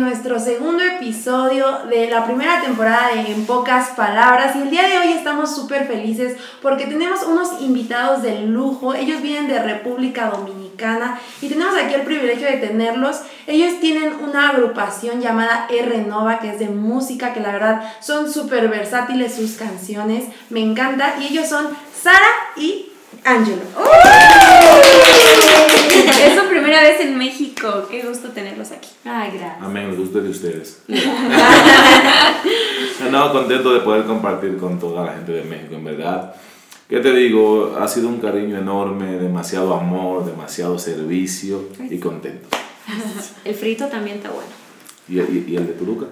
nuestro segundo episodio de la primera temporada de En Pocas Palabras. Y el día de hoy estamos súper felices porque tenemos unos invitados de lujo, ellos vienen de República Dominicana y tenemos aquí el privilegio de tenerlos. Ellos tienen una agrupación llamada R Nova que es de música que la verdad son súper versátiles sus canciones, me encanta. Y ellos son Sara y Angelo. Es su primera vez en México. Qué gusto tenerlos aquí. Ay, gracias. Amén, el gusto de ustedes. no, contento de poder compartir con toda la gente de México, en verdad. ¿Qué te digo? Ha sido un cariño enorme, demasiado amor, demasiado servicio y contento. El frito también está bueno. ¿Y, y, y el de Toluca?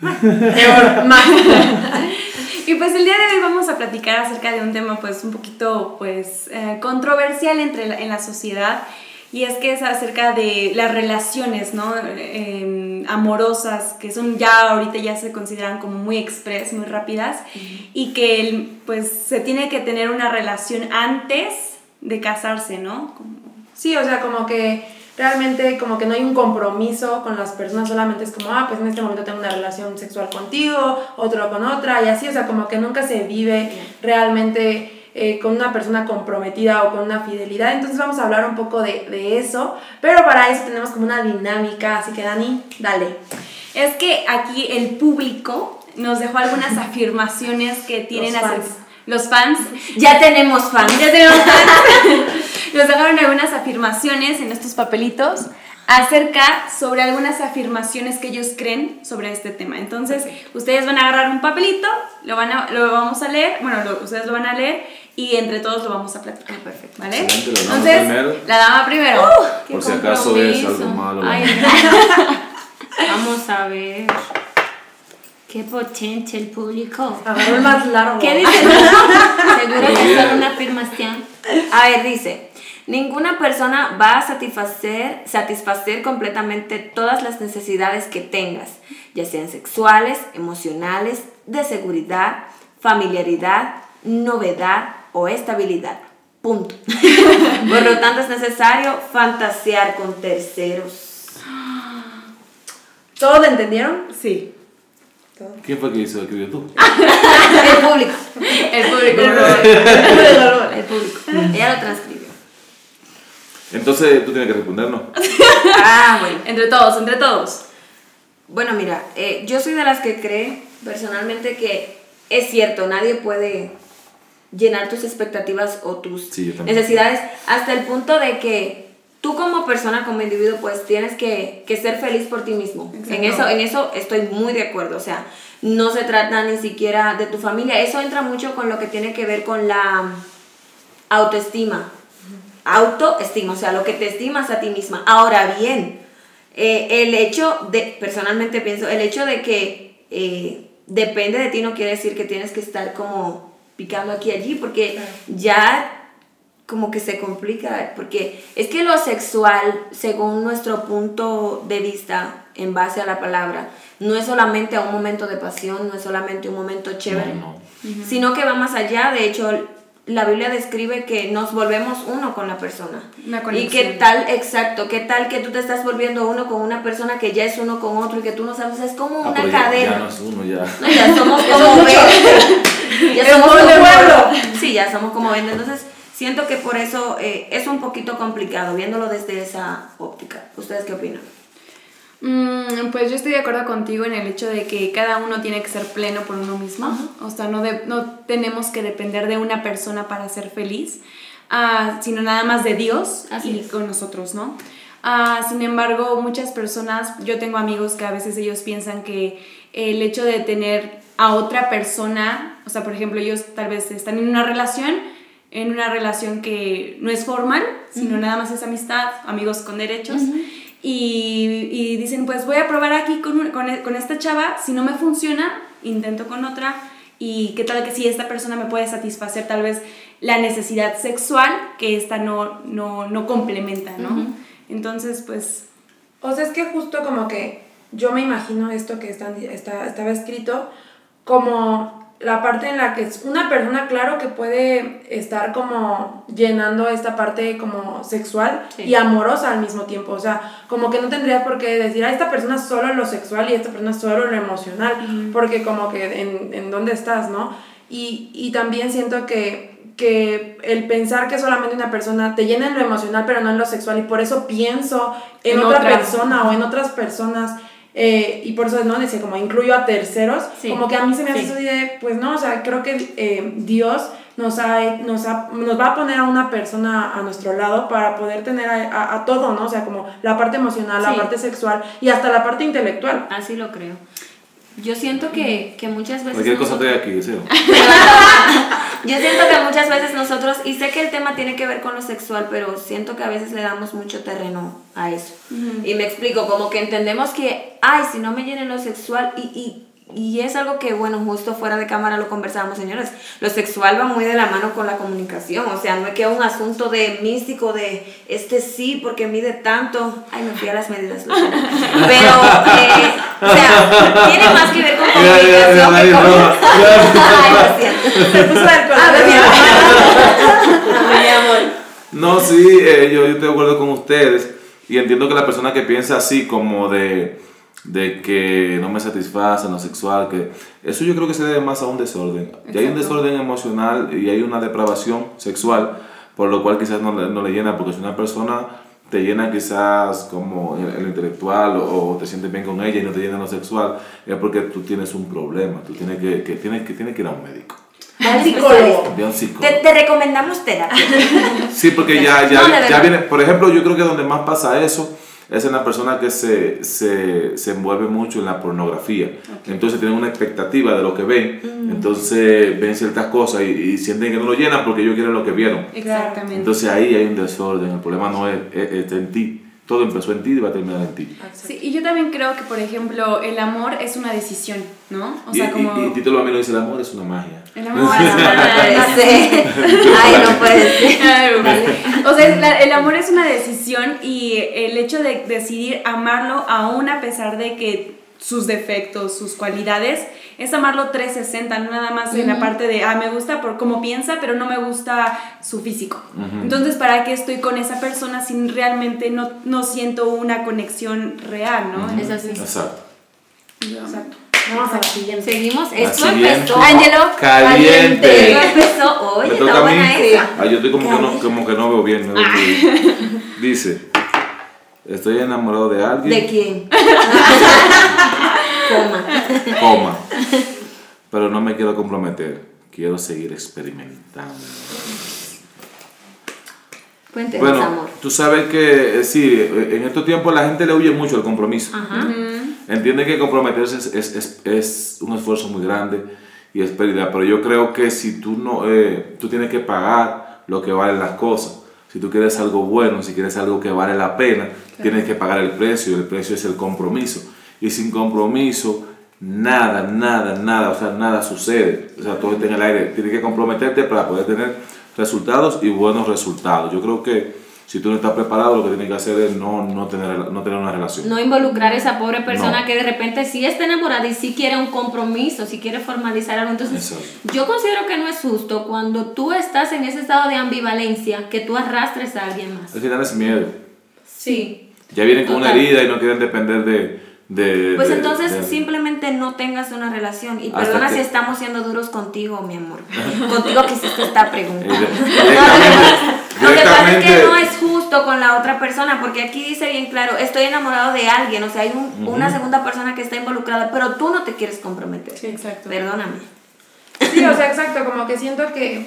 Y pues el día de hoy vamos a platicar acerca de un tema pues un poquito pues eh, controversial entre la- en la sociedad y es que es acerca de las relaciones, ¿no? Em, amorosas que son ya ahorita ya se consideran como muy express, muy rápidas y que el- pues se tiene que tener una relación antes de casarse, ¿no? Como- Sí, o sea, como que realmente como que no hay un compromiso con las personas, solamente es como, ah, pues en este momento tengo una relación sexual contigo, otro con otra, y así, o sea, como que nunca se vive realmente eh, con una persona comprometida o con una fidelidad. Entonces vamos a hablar un poco de, de eso, pero para eso tenemos como una dinámica, así que Dani, dale. Es que aquí el público nos dejó algunas afirmaciones que tienen Los fans. los fans Ya tenemos fans. Ya tenemos fans. Nos dejaron algunas afirmaciones en estos papelitos acerca sobre algunas afirmaciones que ellos creen sobre este tema. Entonces, ustedes van a agarrar un papelito, lo, van a, lo vamos a leer, bueno, lo- ustedes lo van a leer y entre todos lo vamos a platicar. perfecto. ¿Vale? Excelente, la dama Entonces, primero. la dama primero. Por si acaso es algo malo. Ay, ¿no? Vamos a ver. Qué potente el público. Agarró el más largo. ¿Qué dice? Seguro que es una afirmación. A ver, dice. Ninguna persona va a satisfacer, satisfacer completamente todas las necesidades que tengas, ya sean sexuales, emocionales, de seguridad, familiaridad, novedad o estabilidad. Punto. Por lo tanto, es necesario fantasear con terceros. ¿Todos lo entendieron? Sí. ¿Quién fue que hizo escribió tú? El público. El público. El público. Ella lo transcribió. Entonces tú tienes que respondernos. Ah, bueno. Entre todos, entre todos. Bueno, mira, eh, yo soy de las que cree personalmente que es cierto, nadie puede llenar tus expectativas o tus Sí, necesidades hasta el punto de que tú como persona, como individuo, pues tienes que, que ser feliz por ti mismo. En Exacto. eso, en eso estoy muy de acuerdo. O sea, no se trata ni siquiera de tu familia. Eso entra mucho con lo que tiene que ver con la autoestima. Autoestima, o sea, lo que te estimas a ti misma. Ahora bien, eh, el hecho de, personalmente pienso, el hecho de que eh, depende de ti no quiere decir que tienes que estar como picando aquí y allí, porque ya como que se complica, porque es que lo sexual, según nuestro punto de vista, en base a la palabra, no es solamente un momento de pasión, no es solamente un momento chévere, No, no. sino que va más allá, de hecho, la Biblia describe que nos volvemos uno con la persona. Una Y qué tal, exacto, qué tal que tú te estás volviendo uno con una persona que ya es uno con otro y que tú no sabes, es como Ah, una ya- cadena. Ya no es uno, ya. No, ya somos como. 20. Ya somos como pueblo. Sí, ya somos como 20. Entonces, siento que por eso eh, es un poquito complicado viéndolo desde esa óptica. ¿Ustedes qué opinan? Mm, pues yo estoy de acuerdo contigo en el hecho de que cada uno tiene que ser pleno por uno mismo. O sea, no, de- no tenemos que depender de una persona para ser feliz, ah, sino nada más de Dios Así y es. con nosotros, ¿no? Ah, sin embargo, muchas personas, yo tengo amigos que a veces ellos piensan que el hecho de tener a otra persona, o sea, por ejemplo, ellos tal vez están en una relación, en una relación que no es formal, sino nada más es amistad, amigos con derechos. Y, y dicen, pues voy a probar aquí con, e- con esta chava, si no me funciona, intento con otra. Y qué tal que si esta persona me puede satisfacer tal vez la necesidad sexual que esta no, no, no complementa, ¿no? Entonces, pues, O sea, es que justo como que yo me imagino esto que están, está, estaba escrito como la parte en la que es una persona, claro, que puede estar como llenando esta parte como sexual Sí. y amorosa al mismo tiempo. O sea, como que no tendrías por qué decir, a esta persona solo lo sexual y esta persona solo lo emocional, porque como que en, en dónde estás, ¿no? Y, y también siento que, que el pensar que solamente una persona te llena en lo emocional pero no en lo sexual y por eso pienso en, En otra, otra. persona o en otras personas eh, y por eso no decía como incluyo a terceros Sí. como que a mí se me hace Sí. eso de pues no o sea creo que eh, Dios nos ha, nos ha- nos va a poner a una persona a nuestro lado para poder tener a, a- a todo no o sea como la parte emocional la parte sexual y hasta la parte intelectual Así lo creo. Yo siento que, que muchas veces... Cualquier cosa nosotros- estoy aquí, ¿sí? Yo siento que muchas veces nosotros, y sé que el tema tiene que ver con lo sexual, pero siento que a veces le damos mucho terreno a eso. Y me explico, como que entendemos que, ay, si no me llena en lo sexual, y, y, y es algo que, bueno, justo fuera de cámara lo conversábamos, señores, lo sexual va muy de la mano con la comunicación, o sea, no es que un asunto de místico, de este sí, porque mide tanto, ay, me fui a las medidas, pero, eh, o sea, tiene más que ver con comunicación que con... Ay, lo siento. se puso Ah. No, sí, eh, yo, yo estoy de acuerdo con ustedes y entiendo que la persona que piensa así como de, de que no me satisface en lo sexual, que eso yo creo que se debe más a un desorden. Ya hay un desorden emocional y hay una depravación sexual, por lo cual quizás no, le- no le llena, porque si una persona te llena quizás como en el intelectual o, o te sientes bien con ella y no te llena en lo sexual, es porque tú tienes un problema, tú tienes que, que, tienes, que, tienes que ir a un médico, al psicólogo un psicólogo. Te, te recomendamos terapia. Sí, porque ya, ya, No, ya viene, por ejemplo, yo creo que donde más pasa eso es en la persona que se, se, se envuelve mucho en la pornografía. Entonces tienen una expectativa de lo que ven, Mm. entonces ven ciertas cosas y, y sienten que no lo llenan porque ellos quieren lo que vieron. Exactamente. Entonces ahí hay un desorden, el problema no es, es- está en ti, todo empezó en ti y va a terminar en ti. Sí, y yo también creo que, por ejemplo, el amor es una decisión, ¿no? O y, sea, y- como... y Tito Lamelo dice, el amor es una magia. El amor es no una puede ser. Ay, no puede ser. O sea, el amor es una decisión y el hecho de decidir amarlo aún a pesar de que sus defectos, sus cualidades, es amarlo 360, no nada más en la parte de, ah, me gusta por cómo piensa, pero no me gusta su físico. Entonces, ¿para qué estoy con esa persona si realmente no, no siento una conexión real, ¿no? Es así. Exacto. exacto vamos a la siguiente Seguimos. Esto siguiente. empezó. Ángelo. Caliente. Esto empezó. Oye, Me está toca a mí. buena esa. Ah, yo estoy como que, no, como que no veo bien. no veo bien. Dice, estoy enamorado de alguien, ¿De quién? Coma. coma, pero no me quiero comprometer. Quiero seguir experimentando. Cuéntenos, Bueno, amor. tú sabes que eh, sí, eh, en estos tiempos la gente le huye mucho al compromiso. Ajá. Entiende que comprometerse es, es, es, es un esfuerzo muy grande y es pérdida, pero yo creo que si tú no, eh, tú tienes que pagar lo que valen las cosas. Si tú quieres algo bueno, si quieres algo que vale la pena, tienes que pagar el precio y el precio es el compromiso. Y sin compromiso, nada, nada, nada, o sea, nada sucede. O sea, todo está en el aire. Tienes que comprometerte para poder tener resultados y buenos resultados. Yo creo que si tú no estás preparado, lo que tienes que hacer es no, no, tener, no tener una relación. No involucrar a esa pobre persona No. que de repente sí está enamorada y sí quiere un compromiso, sí quiere formalizar algo. Entonces, Exacto. yo considero que no es justo cuando tú estás en ese estado de ambivalencia que tú arrastres a alguien más. Al final es miedo. Sí. Ya vienen con una herida y no quieren depender de... de Pues de- entonces de- simplemente no tengas una relación. Y perdona que- si estamos siendo duros contigo, mi amor. Contigo que hiciste esta pregunta. No, lo que pasa- es que no es justo con la otra persona, porque aquí dice bien claro, estoy enamorado de alguien, o sea, hay un- una segunda persona que está involucrada, pero tú no te quieres comprometer. Sí, exacto. Perdóname. Sí, o sea, exacto, como que siento que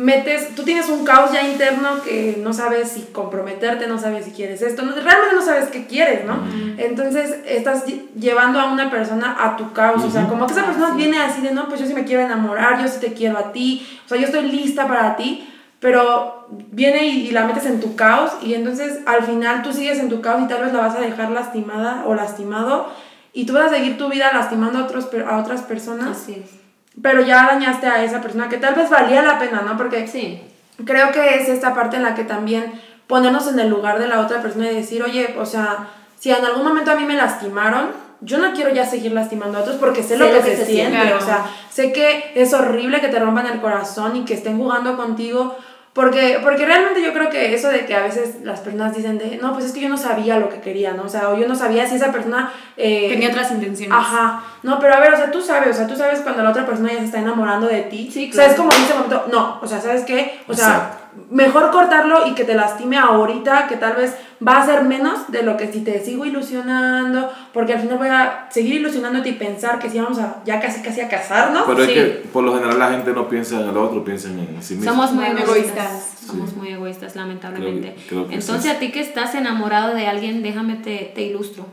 metes, tú tienes un caos ya interno que no sabes si comprometerte, no sabes si quieres esto, no- realmente no sabes qué quieres, ¿no? Entonces estás lle- llevando a una persona a tu caos, o sea, como que esa persona viene así de, no, pues yo sí me quiero enamorar, yo sí te quiero a ti, o sea, yo estoy lista para ti, pero viene y, y la metes en tu caos y entonces al final tú sigues en tu caos y tal vez la vas a dejar lastimada o lastimado y tú vas a seguir tu vida lastimando a, otros, per- a otras personas Así es. Pero ya dañaste a esa persona que tal vez valía la pena, ¿no? Porque Sí. creo que es esta parte en la que también ponernos en el lugar de la otra persona y decir, oye, o sea, si en algún momento a mí me lastimaron, yo no quiero ya seguir lastimando a otros porque sé, Sé lo que, se, siente, siente. o sea, sé que es horrible que te rompan el corazón y que estén jugando contigo, porque, porque realmente yo creo que eso de que a veces las personas dicen de, no, pues es que yo no sabía lo que quería, ¿no? O sea, o yo no sabía si esa persona... eh, Tenía otras intenciones. Ajá, no, pero a ver, o sea, tú sabes, o sea, tú sabes cuando la otra persona ya se está enamorando de ti. Sí, O sea, es claro. como en ese momento, no, o sea, ¿sabes qué? O sea, Exacto. Mejor cortarlo y que te lastime ahorita, que tal vez va a ser menos de lo que si te sigo ilusionando, porque al final voy a seguir ilusionándote y pensar que si vamos a ya casi casi a casarnos. Pero es Sí. que por lo general la gente no piensa en el otro, piensa en sí mismo. Somos muy egoístas. egoístas. Somos Sí. muy egoístas, lamentablemente. Creo- creo que es Entonces, a ti que estás enamorado de alguien, déjame te, te ilustro.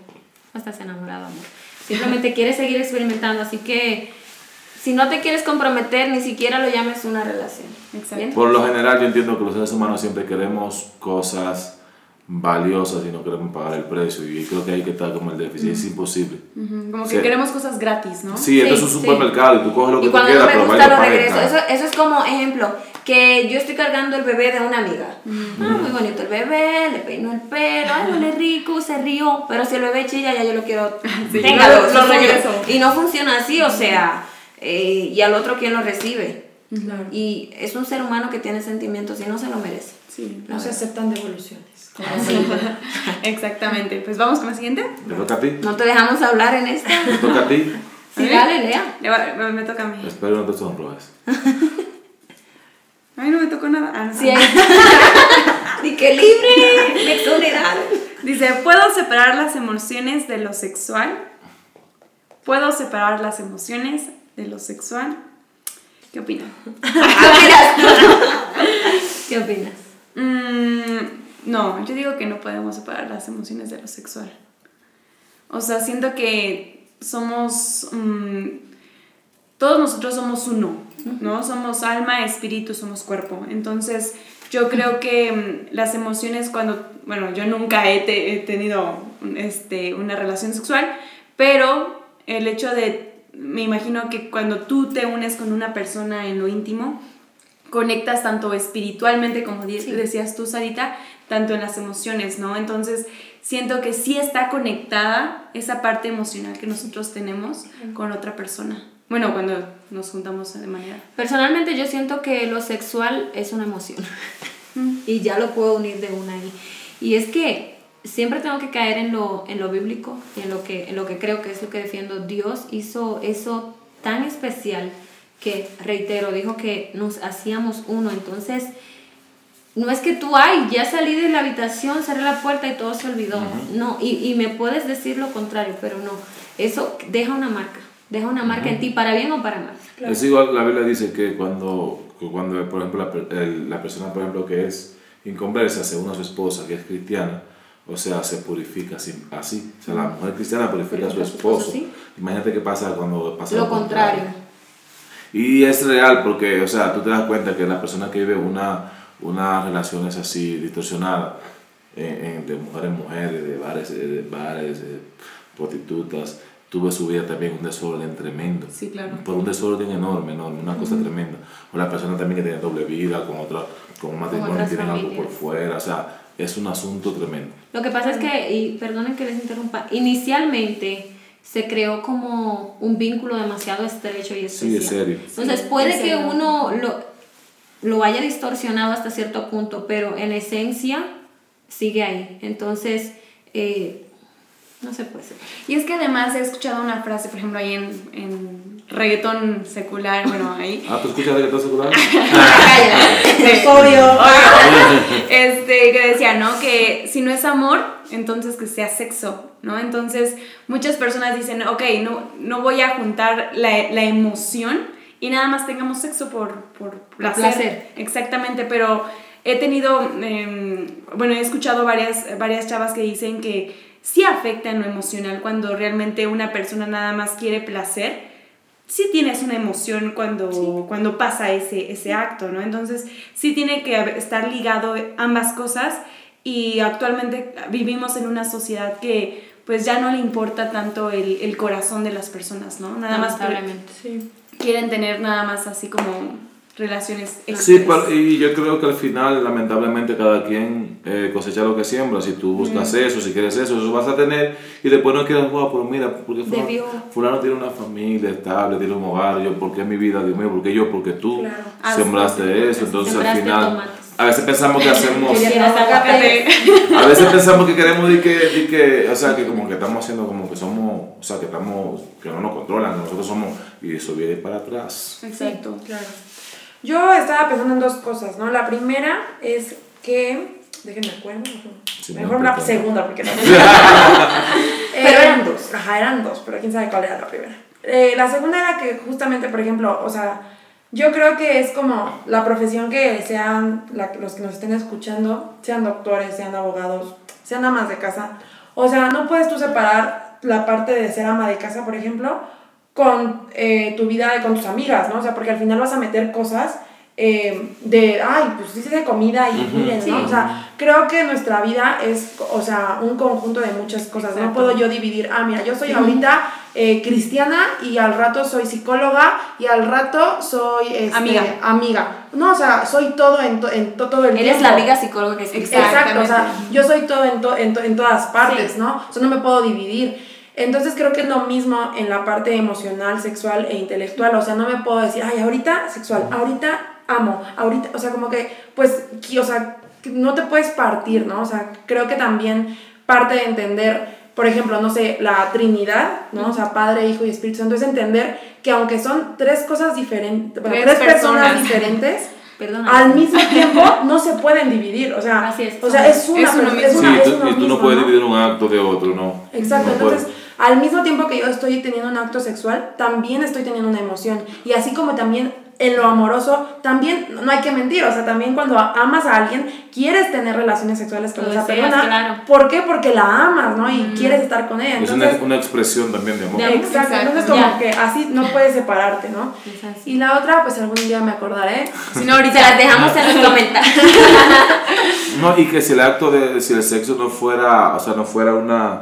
No estás enamorado, amor. Simplemente quieres seguir experimentando, así que si no te quieres comprometer, ni siquiera lo llames una relación. Exacto. Por lo general yo entiendo que los seres humanos siempre queremos cosas valiosas y no queremos pagar el precio y creo que ahí que está como el déficit, es imposible. Ujú, Como que Sí. queremos cosas gratis, ¿no? Sí, esto es un sí. supermercado y tú coges lo que Y tú cuando quieras, no me pero gusta lo regreso. Eso, eso es como ejemplo, que yo estoy cargando el bebé de una amiga. Ah, muy bonito el bebé, le peino el pelo, ay, huele rico, se rió. Pero si el bebé chilla, ya yo lo quiero. Sí, téngalo, lo- lo regreso. Y no funciona así, o sea, eh, y al otro quién lo recibe. Claro. Y es un ser humano que tiene sentimientos y no se lo merece. Sí. No se aceptan devoluciones. Exactamente. Pues vamos con la siguiente. ¿Te toca a ti? No te dejamos hablar en esta. ¿Te toca a ti? Sí, ¿A mí? dale, Lea. Le va- me, me toca a mí. Espero no te sonrojes. Ay, no me tocó nada. Ah, no. Sí, ahí. Di que libre, me exoneraron. Dice, ¿puedo separar las emociones de lo sexual? ¿Puedo separar las emociones de lo sexual? ¿Qué opinan? ¿Qué opinas? Mm, no, yo digo que no podemos separar las emociones de lo sexual. O sea, siento que somos... mm, todos nosotros somos uno, ¿no? Somos alma, espíritu, somos cuerpo. Entonces, yo creo que mm, las emociones cuando... Bueno, yo nunca he, te- he tenido este, una relación sexual, pero el hecho de... Me imagino que cuando tú te unes con una persona en lo íntimo, conectas tanto espiritualmente, como Sí. decías tú, Sarita, tanto en las emociones, ¿no? Entonces, siento que sí está conectada esa parte emocional que nosotros tenemos con otra persona. Bueno, cuando nos juntamos de manera... Personalmente yo siento que lo sexual es una emoción y ya lo puedo unir de una ahí. Y es que siempre tengo que caer en lo, en lo bíblico y en lo, que, en lo que creo que es lo que defiendo. Dios hizo eso tan especial que, reitero, dijo que nos hacíamos uno. Entonces, no es que tú, ay, ya salí de la habitación, cerré la puerta y todo se olvidó. No, y, y me puedes decir lo contrario, pero no. Eso deja una marca, deja una marca en ti, para bien o para mal. Es igual, la Biblia dice que cuando, cuando por ejemplo, la, el- la persona, por ejemplo, que es inconversa, según a su esposa, que es cristiana, o sea, se purifica así. así. O sea, la mujer cristiana purifica a su esposo, sí. Imagínate qué pasa cuando pasa Lo contrario. Y es real porque, o sea, tú te das cuenta que la persona que vive una, una relación es así distorsionada, eh, eh, de mujer en mujer, de bares, eh, de bares, prostitutas, tuvo su vida también un desorden tremendo. Sí, claro. Por un desorden enorme, enorme, una cosa tremenda. O la persona también que tiene doble vida, con otra, con un matrimonio otras tienen algo por fuera, o sea, es un asunto tremendo. Lo que pasa es que, y perdonen que les interrumpa, inicialmente se creó como un vínculo demasiado estrecho y especial. Sí, es serio. Entonces Sí, puede que serio. uno lo, lo haya distorsionado hasta cierto punto, pero en esencia sigue ahí. Entonces, eh, no se puede ser. Y es que además he escuchado una frase, por ejemplo, ahí en, en reggaetón secular, bueno, ahí. Ah, ¿tú escuchas estás secular? Obvio. este, que decía, ¿no? Que si no es amor, entonces que sea sexo, ¿no? Entonces, muchas personas dicen, ok, no, no voy a juntar la, la emoción y nada más tengamos sexo por, por placer. placer. Exactamente, pero he tenido, em, bueno, he escuchado varias, varias chavas que dicen que sí afecta en lo emocional cuando realmente una persona nada más quiere placer sí tienes una emoción cuando, cuando pasa ese, ese acto, ¿no? Entonces, sí tiene que estar ligado ambas cosas y actualmente vivimos en una sociedad que pues ya no le importa tanto el, el corazón de las personas, ¿no? Nada más quieren tener nada más así como relaciones Sí, pero, y yo creo que al final, lamentablemente, cada quien eh, cosecha lo que siembra. Si tú buscas eso, si quieres eso, eso vas a tener. Y después no quieres, wow, pero mira, porque fulano, tiene una familia estable, tiene un hogar. Yo, ¿por qué mi vida, Dios mío? ¿Por qué yo? Porque tú Claro. Ah, sembraste eso. Entonces, al final, tomates. a veces pensamos que hacemos. A veces pensamos que queremos de que, de que, o sea, que como que estamos haciendo como que somos, o sea, que estamos, que no nos controlan, que nosotros somos, y eso viene para atrás. Exacto. Claro. Yo estaba pensando en dos cosas, ¿no? La primera es que. Déjenme acuerdo. Sí, Mejor no, la segunda, porque no. Pero eran dos. Ajá, eran dos, pero quién sabe cuál era la primera. Eh, la segunda era que justamente, por ejemplo, o sea, yo creo que es como la profesión que sean la- los que nos estén escuchando, sean doctores, sean abogados, sean amas de casa. O sea, no puedes tú separar la parte de ser ama de casa, por ejemplo, con eh, tu vida y con tus amigas, ¿no? O sea, porque al final vas a meter cosas eh, de, ay, pues dice de comida y Ujú. miren, ¿no? Sí. O sea, creo que nuestra vida es, o sea, un conjunto de muchas cosas. No puedo yo dividir, ah, mira, yo soy ahorita eh, cristiana y al rato soy psicóloga y al rato soy este, Amiga. amiga. No, o sea, soy todo en, to- en to- todo el Eres tiempo. la amiga psicóloga que es Exacto, o sea, yo soy todo en, to- en, to- en todas partes, Sí. ¿no? O sea, no me puedo dividir. Entonces creo que es lo mismo en la parte emocional, sexual e intelectual. O sea, no me puedo decir, ay, ahorita sexual, ahorita amo, ahorita, o sea, como que, pues, o sea, no te puedes partir, ¿no? O sea, creo que también parte de entender, por ejemplo, no sé, la Trinidad, ¿no? O sea, Padre, Hijo y Espíritu Santo, es entender que aunque son tres cosas diferentes, bueno, Tres tres, personas personas. diferentes, al mismo tiempo no se pueden dividir, o sea, Así es. o sea, es una Es uno es una- Sí, es tú- uno y tú mismo, no puedes dividir un acto de otro, ¿no? Exacto, No entonces puedes. Al mismo tiempo que yo estoy teniendo un acto sexual, también estoy teniendo una emoción. Y así como también en lo amoroso, también no hay que mentir, o sea, también cuando amas a alguien, quieres tener relaciones sexuales con Lo esa deseas, persona. claro. ¿Por qué? Porque la amas, ¿no? Y quieres estar con ella. Es Entonces, una, una expresión también de amor. Exacto, Exacto. entonces como que así no puedes separarte, ¿no? Exacto. Y la otra, pues algún día me acordaré. Si no, ahorita las dejamos en los comentarios. No, y que si el acto de, si el sexo no fuera, o sea, no fuera una,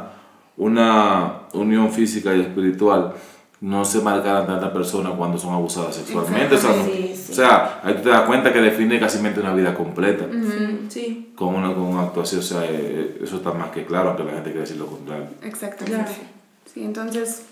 una unión física y espiritual, no se marcaran tantas personas cuando son abusadas sexualmente. O sea, no- Sí, sí. o sea, ahí tú te das cuenta que define casi una vida completa Sí, con, una, con un acto así. O sea, eh, eso está más que claro, aunque la gente quiere decir lo contrario. Exactamente. Claro. Sí, entonces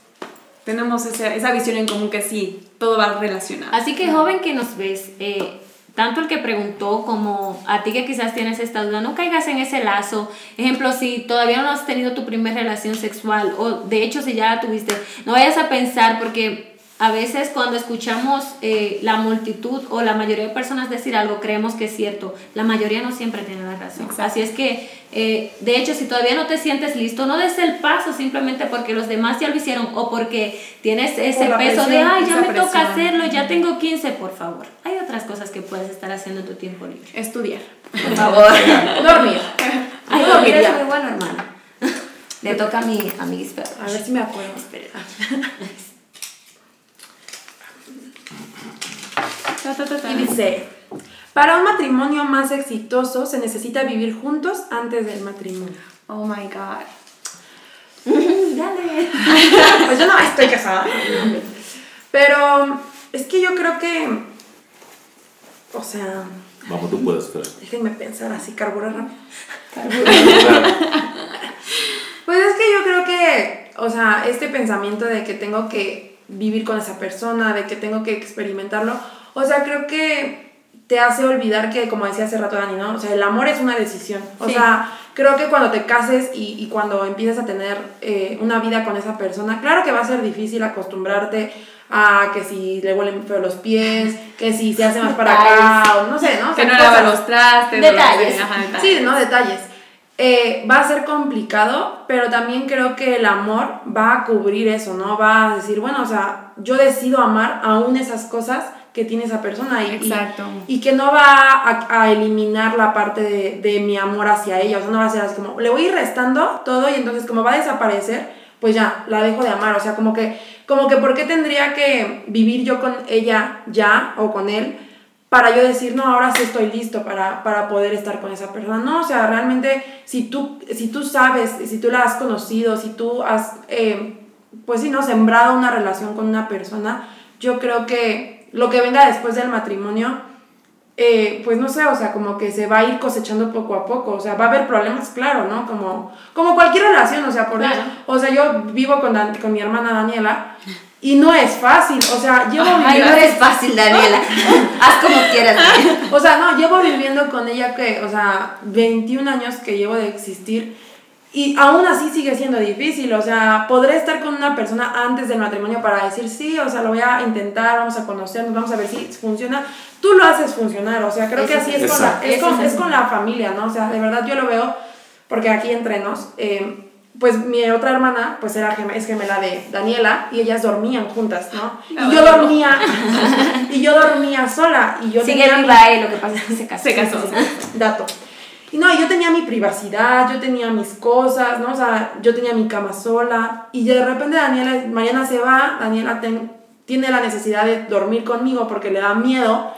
tenemos esa, esa visión en común que sí, todo va relacionado. Así que joven que nos ves, eh, tanto el que preguntó como a ti que quizás tienes esta duda, no caigas en ese lazo. Ejemplo, si todavía no has tenido tu primera relación sexual o de hecho si ya la tuviste, no vayas a pensar porque a veces cuando escuchamos eh, la multitud o la mayoría de personas decir algo, creemos que es cierto. La mayoría no siempre tiene la razón. Exacto. Así es que, eh, de hecho, si todavía no te sientes listo, no des el paso simplemente porque los demás ya lo hicieron o porque tienes ese peso de, ay, ya me toca hacerlo, ya tengo 15, por favor. Hay otras cosas que puedes estar haciendo en tu tiempo libre. Estudiar. Por favor. dormir. Ay, dormir es dormiría. muy bueno, hermana. Le toca a mi amiga A ver si me acuerdo. Ta, ta. Y dice, para un matrimonio más exitoso se necesita vivir juntos antes del matrimonio. Oh my God. Dale. Pues yo no estoy casada. Pero es que yo creo que, o sea, Vamos, tú puedes, déjenme pensar así, carburar. Pues es que yo creo que, o sea, este pensamiento de que tengo que vivir con esa persona, de que tengo que experimentarlo, o sea, creo que te hace olvidar que, como decía hace rato Dani, ¿no? O sea, el amor es una decisión. O Sí. sea, creo que cuando te cases y, y cuando empiezas a tener eh, una vida con esa persona, claro que va a ser difícil acostumbrarte a que si le huelen feo los pies, que si se hace más para acá, o no sé, ¿no? O Que no lava los trastes. lo. Ajá, detalles. Sí, no detalles. Eh, va a ser complicado, pero también creo que el amor va a cubrir eso, ¿no? Va a decir, bueno, o sea, yo decido amar aún esas cosas que tiene esa persona y, y- Exacto. y que no va a, a eliminar la parte de, de mi amor hacia ella, o sea, no va a ser así como, le voy a ir restando todo y entonces como va a desaparecer, pues ya, la dejo de amar, o sea, como que, como que, ¿por qué tendría que vivir yo con ella ya o con él? Para yo decir, no, ahora sí estoy listo para, para poder estar con esa persona. No, o sea, realmente, si tú, si tú sabes, si tú la has conocido, si tú has, eh, pues sí, ¿no? Sembrado una relación con una persona, yo creo que lo que venga después del matrimonio, eh, pues no sé, o sea, como que se va a ir cosechando poco a poco, o sea, va a haber problemas, claro, ¿no? Como, como cualquier relación, o sea, por Claro. o sea, yo vivo con, Dan- con mi hermana Daniela y no es fácil, o sea, llevo Ay, viviendo... no eres fácil, Daniela. Haz como quieras. O sea, no, llevo viviendo con ella que, o sea, 21 años que llevo de existir y aún así sigue siendo difícil, o sea, podré estar con una persona antes del matrimonio para decir, sí, o sea, lo voy a intentar, vamos a conocernos, vamos a ver si funciona. Tú lo haces funcionar, o sea, creo que así sí. es con, la, es, con, es con la familia, ¿no? O sea, de verdad yo lo veo, porque aquí entre nos, eh, pues mi otra hermana, pues era gem- es gemela de Daniela y ellas dormían juntas, ¿no? Ah, Y yo dormía, y yo dormía sola, y yo Sigue tenía mi- viva, eh, lo que pasa es que se casó. Se casó. dato. Y no, yo tenía mi privacidad, yo tenía mis cosas, ¿no? O sea, yo tenía mi cama sola. Y de repente Daniela, Mariana se va, Daniela ten- tiene la necesidad de dormir conmigo porque le da miedo.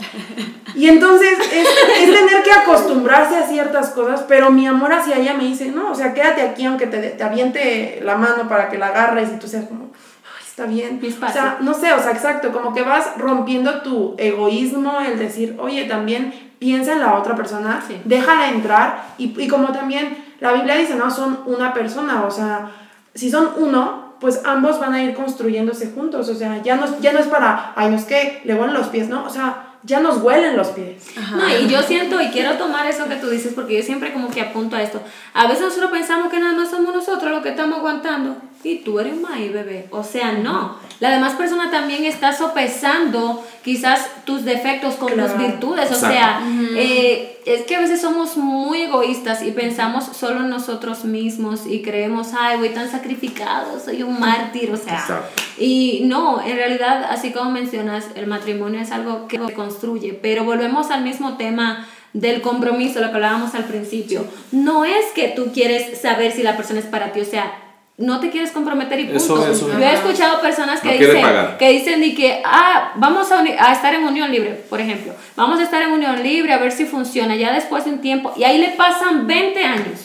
Y entonces es, es tener que acostumbrarse a ciertas cosas, pero mi amor hacia ella me dice, no, o sea, quédate aquí aunque te, te aviente la mano para que la agarres y tú seas como, ay, está bien. O sea, no sé, o sea, exacto, como que vas rompiendo tu egoísmo, el decir, oye, también piensa en la otra persona, Sí. déjala entrar, y, y como también la Biblia dice, no, son una persona, o sea, si son uno, pues ambos van a ir construyéndose juntos, o sea, ya no, ya no es para, ay, no es que le huelen los pies, ¿no? O sea, ya nos huelen los pies. No, y yo siento y quiero tomar eso que tú dices porque yo siempre como que apunto a esto. A veces nosotros pensamos que nada más somos nosotros los que estamos aguantando y tú eres maíz, bebé. O sea, no. La demás persona también está sopesando quizás tus defectos con tus Claro. virtudes. O Exacto. sea, eh, es que a veces somos muy egoístas y pensamos solo en nosotros mismos y creemos, ay, voy tan sacrificado, soy un mártir. O sea, Exacto. y no, en realidad, así como mencionas, el matrimonio es algo que se construye, pero volvemos al mismo tema del compromiso, lo que hablábamos al principio. No es que tú quieres saber si la persona es para ti, o sea, no te quieres comprometer y punto. Eso, eso. Yo he escuchado personas que No dicen, que dicen y que, ah, vamos a estar en unión libre, por ejemplo. Vamos a estar en unión libre a ver si funciona, ya después de un tiempo, y ahí le pasan 20 años.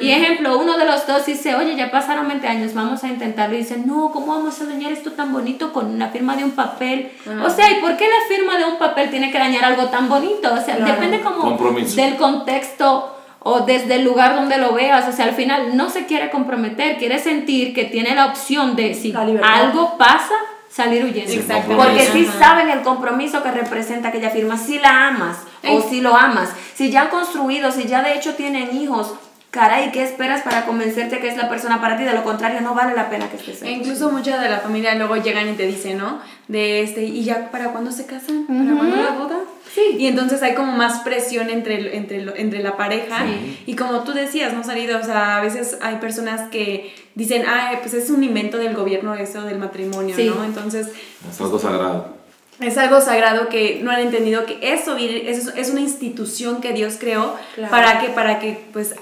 Y ejemplo, uno de los dos dice, oye, ya pasaron 20 años, vamos a intentarlo. Y dice, no, ¿cómo vamos a dañar esto tan bonito con la firma de un papel? O sea, ¿y por qué la firma de un papel tiene que dañar algo tan bonito? O sea, Claro. depende como Compromiso. del contexto o desde el lugar donde lo veas. O sea, al final no se quiere comprometer, quiere sentir que tiene la opción de si algo pasa, salir huyendo. Exactamente. Porque si Ajá. saben el compromiso que representa aquella firma, si la amas o si lo amas, si ya han construido, si ya de hecho tienen hijos, caray, ¿qué esperas para convencerte que es la persona para ti? De lo contrario, no vale la pena que estés E ahí. incluso muchas de la familia luego llegan y te dicen, ¿no? De este, ¿y ya para cuándo se casan? ¿Para Ujú. cuándo la boda? Sí. Y entonces hay como más presión entre, el- entre, lo- entre la pareja. Sí. Y como tú decías, ¿no, Salido? O sea, a veces hay personas que dicen, ay, pues es un invento del gobierno eso del matrimonio, Sí. ¿no? Entonces, Es algo sagrado. es algo sagrado que no han entendido que eso viene, es, es una institución que Dios creó Claro. para que, para que pues,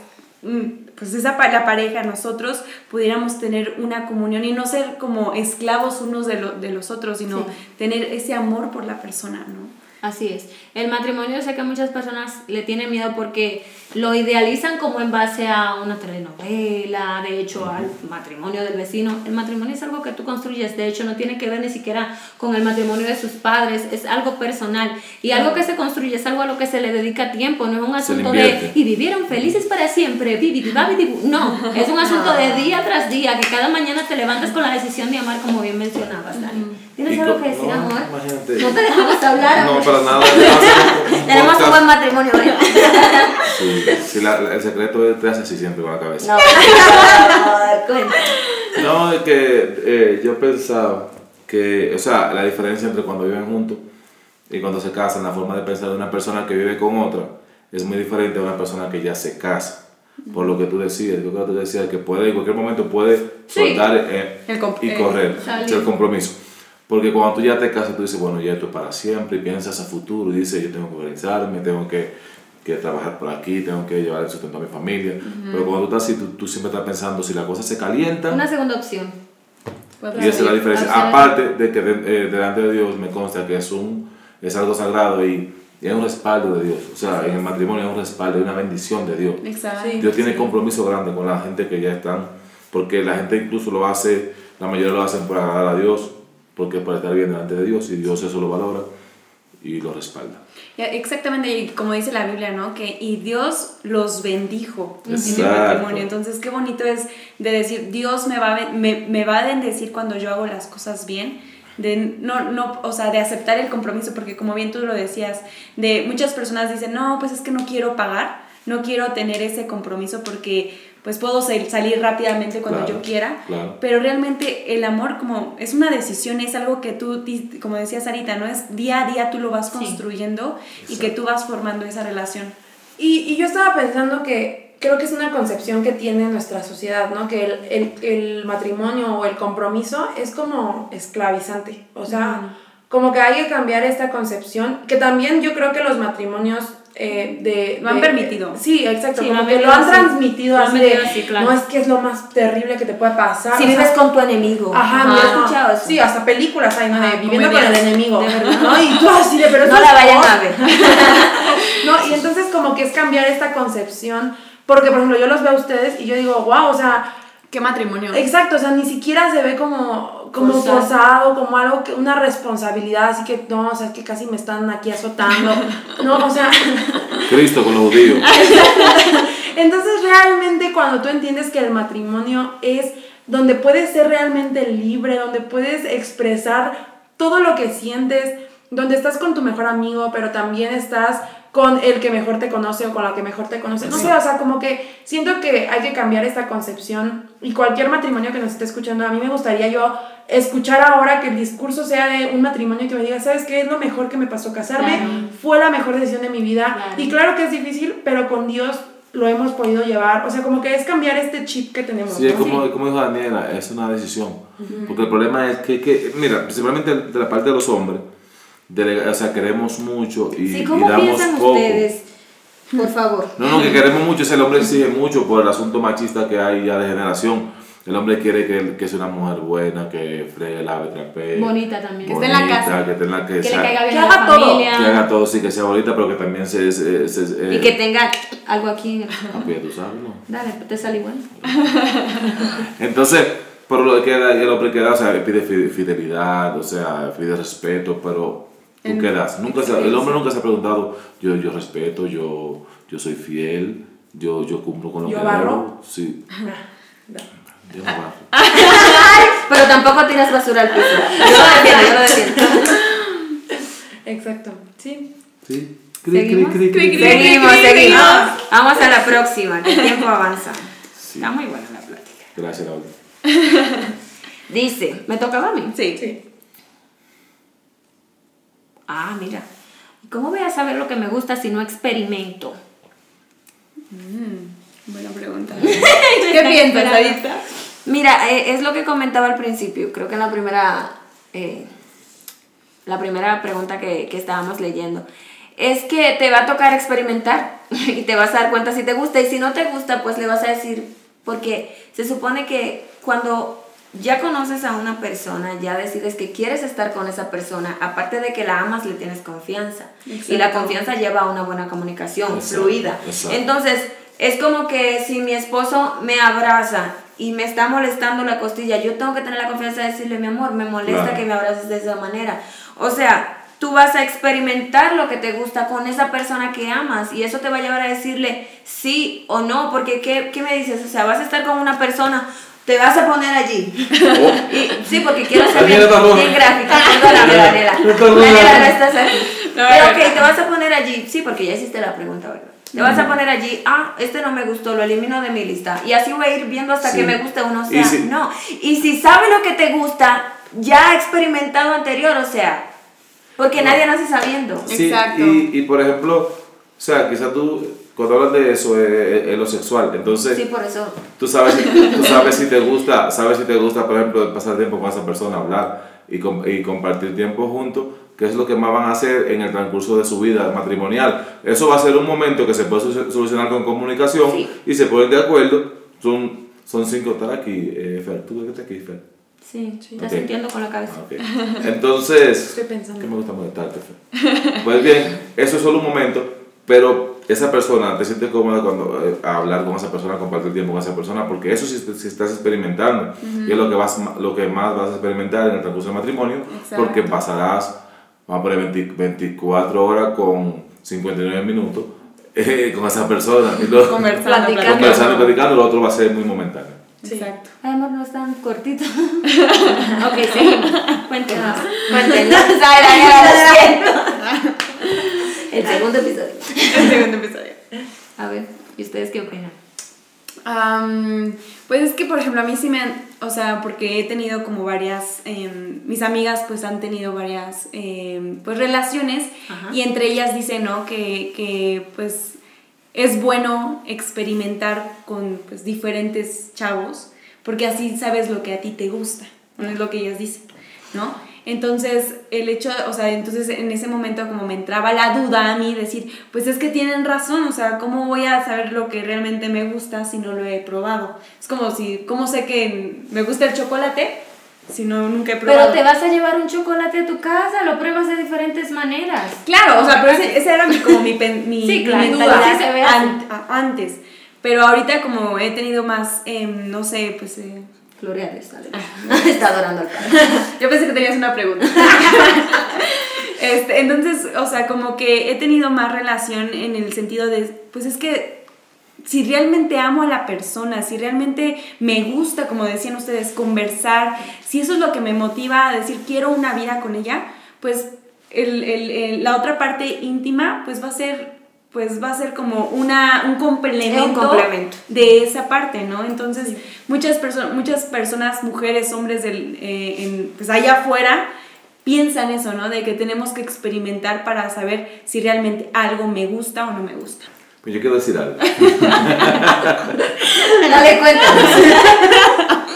pues esa la pareja, nosotros pudiéramos tener una comunión y no ser como esclavos unos de, lo- de los otros, sino Sí. tener ese amor por la persona, ¿no? Así es. El matrimonio, sé que muchas personas le tienen miedo porque lo idealizan como en base a una telenovela, de hecho al matrimonio del vecino. El matrimonio es algo que tú construyes, de hecho no tiene que ver ni siquiera con el matrimonio de sus padres, es algo personal. Y algo que se construye es algo a lo que se le dedica tiempo, no es un asunto de y vivieron felices para siempre, vivi, babi, dibu". no, es un asunto de día tras día, que cada mañana te levantas con la decisión de amar como bien mencionabas, Dani. ¿Tienes algo que decir, no, amor? imagínate. No te dejamos hablar, No, para nada. Tenemos un Tenemos un podcast. buen matrimonio hoy. Sí, sí, la- la- el secreto es te hace así siempre con la cabeza. No. No, es que eh, yo pensaba que, o sea, la diferencia entre cuando viven juntos y cuando se casan, la forma de pensar de una persona que vive con otra es muy diferente a una persona que ya se casa. Por lo que tú decías, yo creo que tú decías que puede, en cualquier momento puede Sí. soltar eh, El y eh, correr, el compromiso. Porque cuando tú ya te casas, tú dices, bueno, ya esto es para siempre, y piensas a futuro, y dices, yo tengo que organizarme, tengo que, que trabajar por aquí, tengo que llevar el sustento a mi familia. Pero cuando tú estás así, tú, tú siempre estás pensando, si la cosa se calienta, Una segunda opción. y esa es la diferencia. Opciones. Aparte de que de- eh, delante de Dios me consta que es, un, es algo sagrado y, y es un respaldo de Dios. O sea, en el matrimonio es un respaldo, es una bendición de Dios. Exacto. Sí. Dios tiene compromiso grande con la gente que ya están, porque la gente incluso lo hace, la mayoría lo hacen por agradar a Dios, porque es para estar bien delante de Dios y Dios eso lo valora. y lo respalda. Exactamente, y como dice la Biblia, ¿no? Que y Dios los bendijo en el Exacto. matrimonio. Entonces, qué bonito es de decir, Dios me va, a me, me va a bendecir cuando yo hago las cosas bien. De no, no, o sea, de aceptar el compromiso, porque como bien tú lo decías, de muchas personas dicen, no, pues es que no quiero pagar, no quiero tener ese compromiso porque pues puedo sal- salir rápidamente cuando Claro, yo quiera. claro. Pero realmente el amor como es una decisión, es algo que tú, como decías Sarita, ¿no? Es día a día tú lo vas construyendo y que tú vas formando esa relación. Y, y yo estaba pensando que creo que es una concepción que tiene nuestra sociedad, ¿no? Que el, el, el matrimonio o el compromiso es como esclavizante. O sea, como que hay que cambiar esta concepción, que también yo creo que los matrimonios eh, de... Lo han de- permitido. Sí, exacto. Sí, como lo que lo han así. transmitido Lo así de, así, claro. no es que es lo más terrible que te puede pasar. Si o sea, vives con tu enemigo. Ajá, ¿no has escuchado eso? Sí, hasta películas hay, ¿no? De viviendo con el enemigo. De verdad. ¿no? Y tú así de, pero No la vayan a ver. No, y entonces como que es cambiar esta concepción, porque por ejemplo yo los veo a ustedes y yo digo, wow, o sea, ¿Qué matrimonio? exacto, o sea, ni siquiera se ve como, como Forzado. forzado, como algo, que, una responsabilidad, así que no, o sea, es que casi me están aquí azotando, no, o sea, Cristo con los judíos. entonces realmente cuando tú entiendes que el matrimonio es donde puedes ser realmente libre, donde puedes expresar todo lo que sientes, donde estás con tu mejor amigo, pero también estás con el que mejor te conoce o con la que mejor te conoce. No sé, o sea, como que siento que hay que cambiar esta concepción y cualquier matrimonio que nos esté escuchando, a mí me gustaría yo escuchar ahora que el discurso sea de un matrimonio que me diga, ¿sabes qué es lo mejor que me pasó casarme? Claro. Fue la mejor decisión de mi vida. Claro. Y claro que es difícil, pero con Dios lo hemos podido llevar. O sea, como que es cambiar este chip que tenemos. Sí, es ¿no? como, como dijo Daniela, es una decisión. Porque el problema es que, que, mira, principalmente de la parte de los hombres, delega- o sea, queremos mucho y, Sí, y ¿cómo damos piensan poco. ustedes? Por favor. No, no, que queremos mucho, es el hombre exige mucho por el asunto machista que hay ya de generación. El hombre quiere que, que sea una mujer buena, que fregue, lave, trapee. Bonita también. Que esté en la casa. Que esté en la que, Que le sea- caiga bien que a la haga todo. familia. que haga todo, sí, que sea bonita, pero que también se... se, se- se- Y que tenga algo aquí en el... Ah, pues ya tú sabes, ¿no? Dale, te sale igual. Entonces, por lo que el hombre queda, o sea, pide fi- fidelidad, o sea, pide respeto, pero tú En- quedas. Nunca se- el hombre nunca se ha preguntado, yo, yo respeto, yo, yo soy fiel, yo, yo cumplo con lo ¿Yo que barro? debo. Sí, yo no barro. Pero tampoco tiras basura al piso. Yo lo defiendo, yo lo defiendo. Exacto. Sí. Sí. ¿Seguimos? Cri, cri, cri, cri. Seguimos, seguimos. Vamos a la próxima, que el tiempo avanza. Sí. Está muy buena la plática. Gracias, Laura. Dice, ¿me tocaba a mí? Sí. Sí. Ah, mira. ¿Cómo voy a saber lo que me gusta si no experimento? Buena pregunta. ¿Qué piensas? Mira, eh, es lo que comentaba al principio, creo que en la primera, eh, la primera pregunta que, que estábamos leyendo. Es que te va a tocar experimentar y te vas a dar cuenta si te gusta y si no te gusta, pues le vas a decir, porque se supone que cuando ya conoces a una persona, ya decides que quieres estar con esa persona, aparte de que la amas, le tienes confianza. Y la confianza lleva a una buena comunicación Exacto, fluida. exacto. Entonces, es como que si mi esposo me abraza y me está molestando la costilla, yo tengo que tener la confianza de decirle, mi amor, me molesta Claro. que me abraces de esa manera. O sea, tú vas a experimentar lo que te gusta con esa persona que amas y eso te va a llevar a decirle sí o no, porque ¿qué, qué me dices? O sea, vas a estar con una persona, te vas a poner allí. Oh, Y, sí, porque quiero ser bien, bien gráfica. Perdóname, Daniela. Daniela, no estás aquí. No, Pero ok, te vas a poner allí. Sí, porque ya hiciste la pregunta, ¿verdad? Te vas a poner allí, ah, este no me gustó, lo elimino de mi lista. Y así voy a ir viendo hasta Sí. que me guste uno. O Y sea, si- no. Y si sabe lo que te gusta, ya ha experimentado anterior, o sea, porque No. nadie nace sabiendo. Sí, Exacto. Y, y por ejemplo, o sea, quizás tú, cuando hablas de eso, es, es lo sexual, entonces... Sí, por eso. Tú sabes, si- tú sabes si te gusta, sabes si te gusta, por ejemplo, pasar tiempo con esa persona, hablar y, com- y compartir tiempo juntos, que es lo que más van a hacer en el transcurso de su vida matrimonial. Eso va a ser un momento que se puede solu- solucionar con comunicación Sí. y se ponen de acuerdo. Son, son cinco, estar aquí, eh, Fer. ¿Tú qué estás aquí, Fer? Sí, estás Ok. sintiendo con la cabeza. Ah, ok. Entonces, Estoy pensando. que me gusta molestarte, Fer. Pues bien, eso es solo un momento, pero esa persona, te sientes cómoda cuando eh, a hablar con esa persona, compartir tiempo con esa persona, porque eso sí, sí estás experimentando y es lo que, vas, lo que más vas a experimentar en el transcurso del matrimonio, Exacto. porque pasarás vamos a poner 20 24 horas con 59 minutos eh, con esa persona. Y luego, Conversando, Platicando. conversando y platicando, lo otro va a ser muy momentáneo. Exacto. Ay, amor, no es tan cortito. ok, seguimos. Cuéntenos. Cuéntenos. El segundo episodio. El segundo episodio. A ver, ¿y ustedes qué opinan? Pues es que, por ejemplo, a mí sí me han, o sea, porque he tenido como varias, em, mis amigas pues han tenido varias, em, pues relaciones Ajá. y entre ellas dicen, ¿no? Que, que pues es bueno experimentar con pues diferentes chavos porque así sabes lo que a ti te gusta, ¿no? Es lo que ellas dicen, ¿no? Entonces, el hecho, o sea, entonces en ese momento como me entraba la duda a mí, decir, pues es que tienen razón, o sea, ¿cómo voy a saber lo que realmente me gusta si no lo he probado? Es como si, ¿cómo sé que me gusta el chocolate si no nunca he probado? Pero te vas a llevar un chocolate a tu casa, lo pruebas de diferentes maneras. Claro, o sea, pero ese, ese era mi, como mi, mi, Sí, mi claro, mentalidad así se ve an- antes. Pero ahorita como he tenido más, em, no sé, pues... eh, Floreales, dale. Está adorando al padre. Yo pensé que tenías una pregunta. este, entonces, o sea, como que he tenido más relación en el sentido de, pues es que si realmente amo a la persona, si realmente me gusta, como decían ustedes, conversar, si eso es lo que me motiva a decir quiero una vida con ella, pues el, el- el- la otra parte íntima, pues va a ser pues va a ser como una, un complemento, complemento. de esa parte, ¿no? Entonces, muchas, personas muchas personas, mujeres, hombres, del, eh, en- pues allá afuera, piensan eso, ¿no? De que tenemos que experimentar para saber si realmente algo me gusta o no me gusta. Pues yo quiero decir algo. Dale, cuéntanos.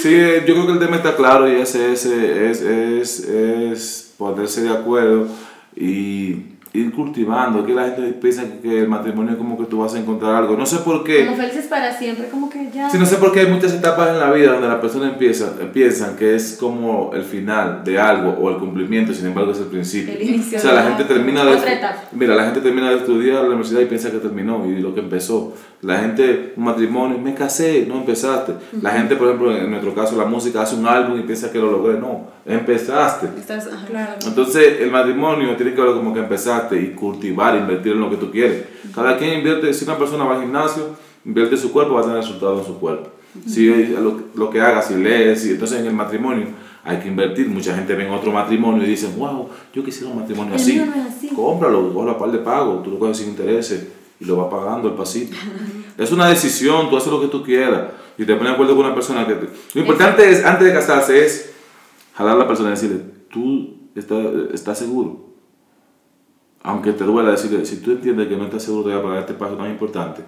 Sí, yo creo que el tema está claro y es, es, es, es, es ponerse de acuerdo y ir cultivando. Que la gente piensa que el matrimonio es como que tú vas a encontrar algo. No sé por qué. Como felices para siempre, como que ya. Sí, no sé por qué hay muchas etapas en la vida donde las personas empiezan, piensan que es como el final de algo o el cumplimiento, sin embargo es el principio. El inicio o sea, la de gente termina de otra etapa. Mira, la gente termina de estudiar la universidad y piensa que terminó y lo que empezó. La gente, un matrimonio, me casé, no empezaste. La gente, por ejemplo, en nuestro caso, la música hace un álbum y piensa que lo logré, no, empezaste. Estás. Claro. Entonces, el matrimonio tiene que ver como que empezaste y cultivar, invertir en lo que tú quieres. Cada quien invierte, si una persona va al gimnasio, invierte en su cuerpo, va a tener resultados en su cuerpo. Si lo, lo que haga, si lees, si, entonces en el matrimonio hay que invertir. Mucha gente ve en otro matrimonio y dicen, wow, yo quisiera un matrimonio así. no así. Cómpralo, coge la par de pago, tú lo coges sin intereses y lo vas pagando el pasito. es una decisión, tú haces lo que tú quieras y te pones de acuerdo con una persona que... te- Lo importante es, antes de casarse, es jalar a la persona y decirle, tú estás, estás seguro. Aunque te duela decirle, si tú entiendes que no estás seguro de para este paso tan importante,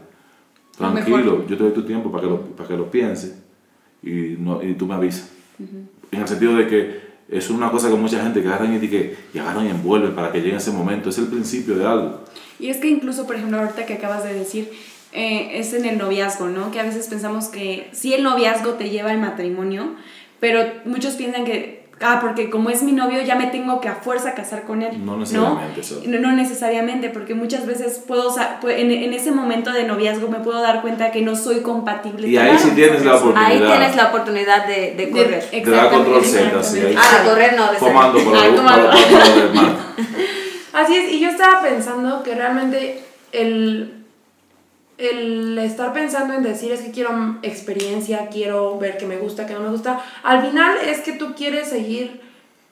tranquilo, yo te doy tu tiempo para que lo, para que lo pienses y, no, y tú me avisas. En el sentido de que es una cosa que mucha gente que agarran y, que, y agarran y envuelven para que llegue ese momento. Es el principio de algo. Y es que incluso, por ejemplo, ahorita que acabas de decir, eh, es en el noviazgo, ¿no? Que a veces pensamos que sí el noviazgo te lleva al matrimonio, pero muchos piensan que, ah, porque como es mi novio ya me tengo que a fuerza casar con él. No necesariamente, eso. No, no necesariamente, porque muchas veces puedo, en, en ese momento de noviazgo me puedo dar cuenta que no soy compatible. Y ahí sí tienes la persona. Ahí oportunidad. tienes la oportunidad de, de correr. De- Te da control Exactamente, Z, sí. ahí- ah, de correr no, de Comando por Ah. Así es, y yo estaba pensando que realmente el, el estar pensando en decir es que quiero experiencia, quiero ver que me gusta, que no me gusta, al final es que tú quieres seguir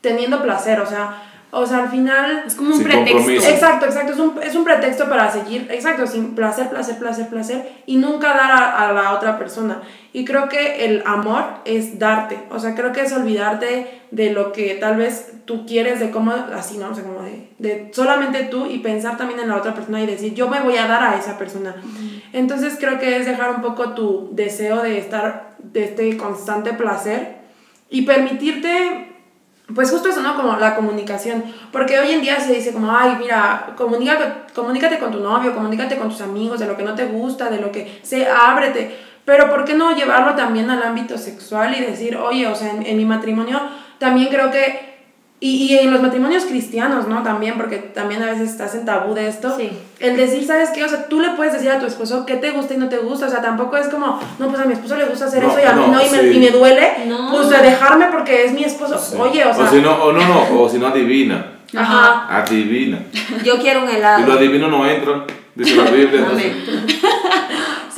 teniendo placer, o sea, o sea, al final... Es como un pretexto. compromiso. Exacto, exacto, es un, es un pretexto para seguir, exacto, sin placer, placer, placer, placer y nunca dar a, a la otra persona. Y creo que el amor es darte, o sea, creo que es olvidarte de lo que tal vez tú quieres, de cómo, así, ¿no? O sea, como de, de solamente tú y pensar también en la otra persona y decir, yo me voy a dar a esa persona. Entonces creo que es dejar un poco tu deseo de estar, de este constante placer y permitirte pues justo eso, ¿no? Como la comunicación. Porque hoy en día se dice como, ay, mira, comunícate, comunícate con tu novio, comunícate con tus amigos, de lo que no te gusta, de lo que se ábrete. Pero ¿por qué no llevarlo también al ámbito sexual y decir, oye, o sea, en, en mi matrimonio también creo que... Y, y en los matrimonios cristianos, ¿no? También, porque también a veces estás en tabú de esto. Sí. El decir, ¿sabes qué? O sea, tú le puedes decir a tu esposo qué te gusta y no te gusta. O sea, tampoco es como, no, pues a mi esposo le gusta hacer No, eso y a mí no, no, y, me, y me duele. No. Pues de dejarme porque es mi esposo. Sí. Oye, o sea... si no, o no, no, o si no adivina. Ajá. Adivina. Yo quiero un Y los helado. adivinos no entran, dice la Biblia.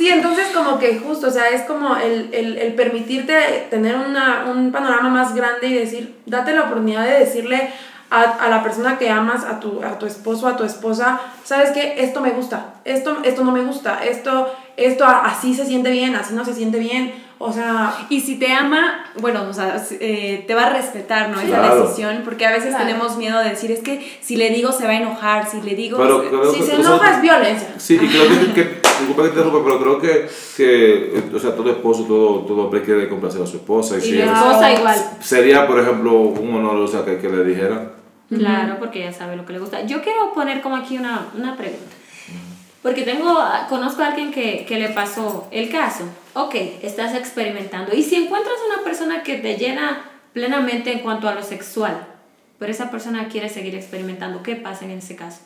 Sí, entonces como que justo, o sea, es como el, el, el permitirte tener una, un panorama más grande y decir, date la oportunidad de decirle a, a la persona que amas, a tu, a tu esposo, a tu esposa, sabes que esto me gusta, esto, esto no me gusta, esto, esto así se siente bien, así no se siente bien, o sea, Y si te ama, bueno, o sea, eh, te va a respetar, ¿no? Esa Claro. decisión, porque a veces Claro. tenemos miedo de decir, es que si le digo se va a enojar, si le digo... Pero si se o sea, enoja es violencia. Sí, y creo que, que disculpa que te interrumpa, pero creo que, que o sea, todo esposo, todo, todo hombre quiere complacer a su esposa. Y, Y si la es- esposa igual. sería, por ejemplo, un honor o sea, que, que le dijera. Claro, porque ella sabe lo que le gusta. Yo quiero poner como aquí una, una pregunta. Porque tengo, conozco a alguien que, que le pasó el caso. Ok, estás experimentando. Y si encuentras una persona que te llena plenamente en cuanto a lo sexual, pero esa persona quiere seguir experimentando, ¿qué pasa en ese caso?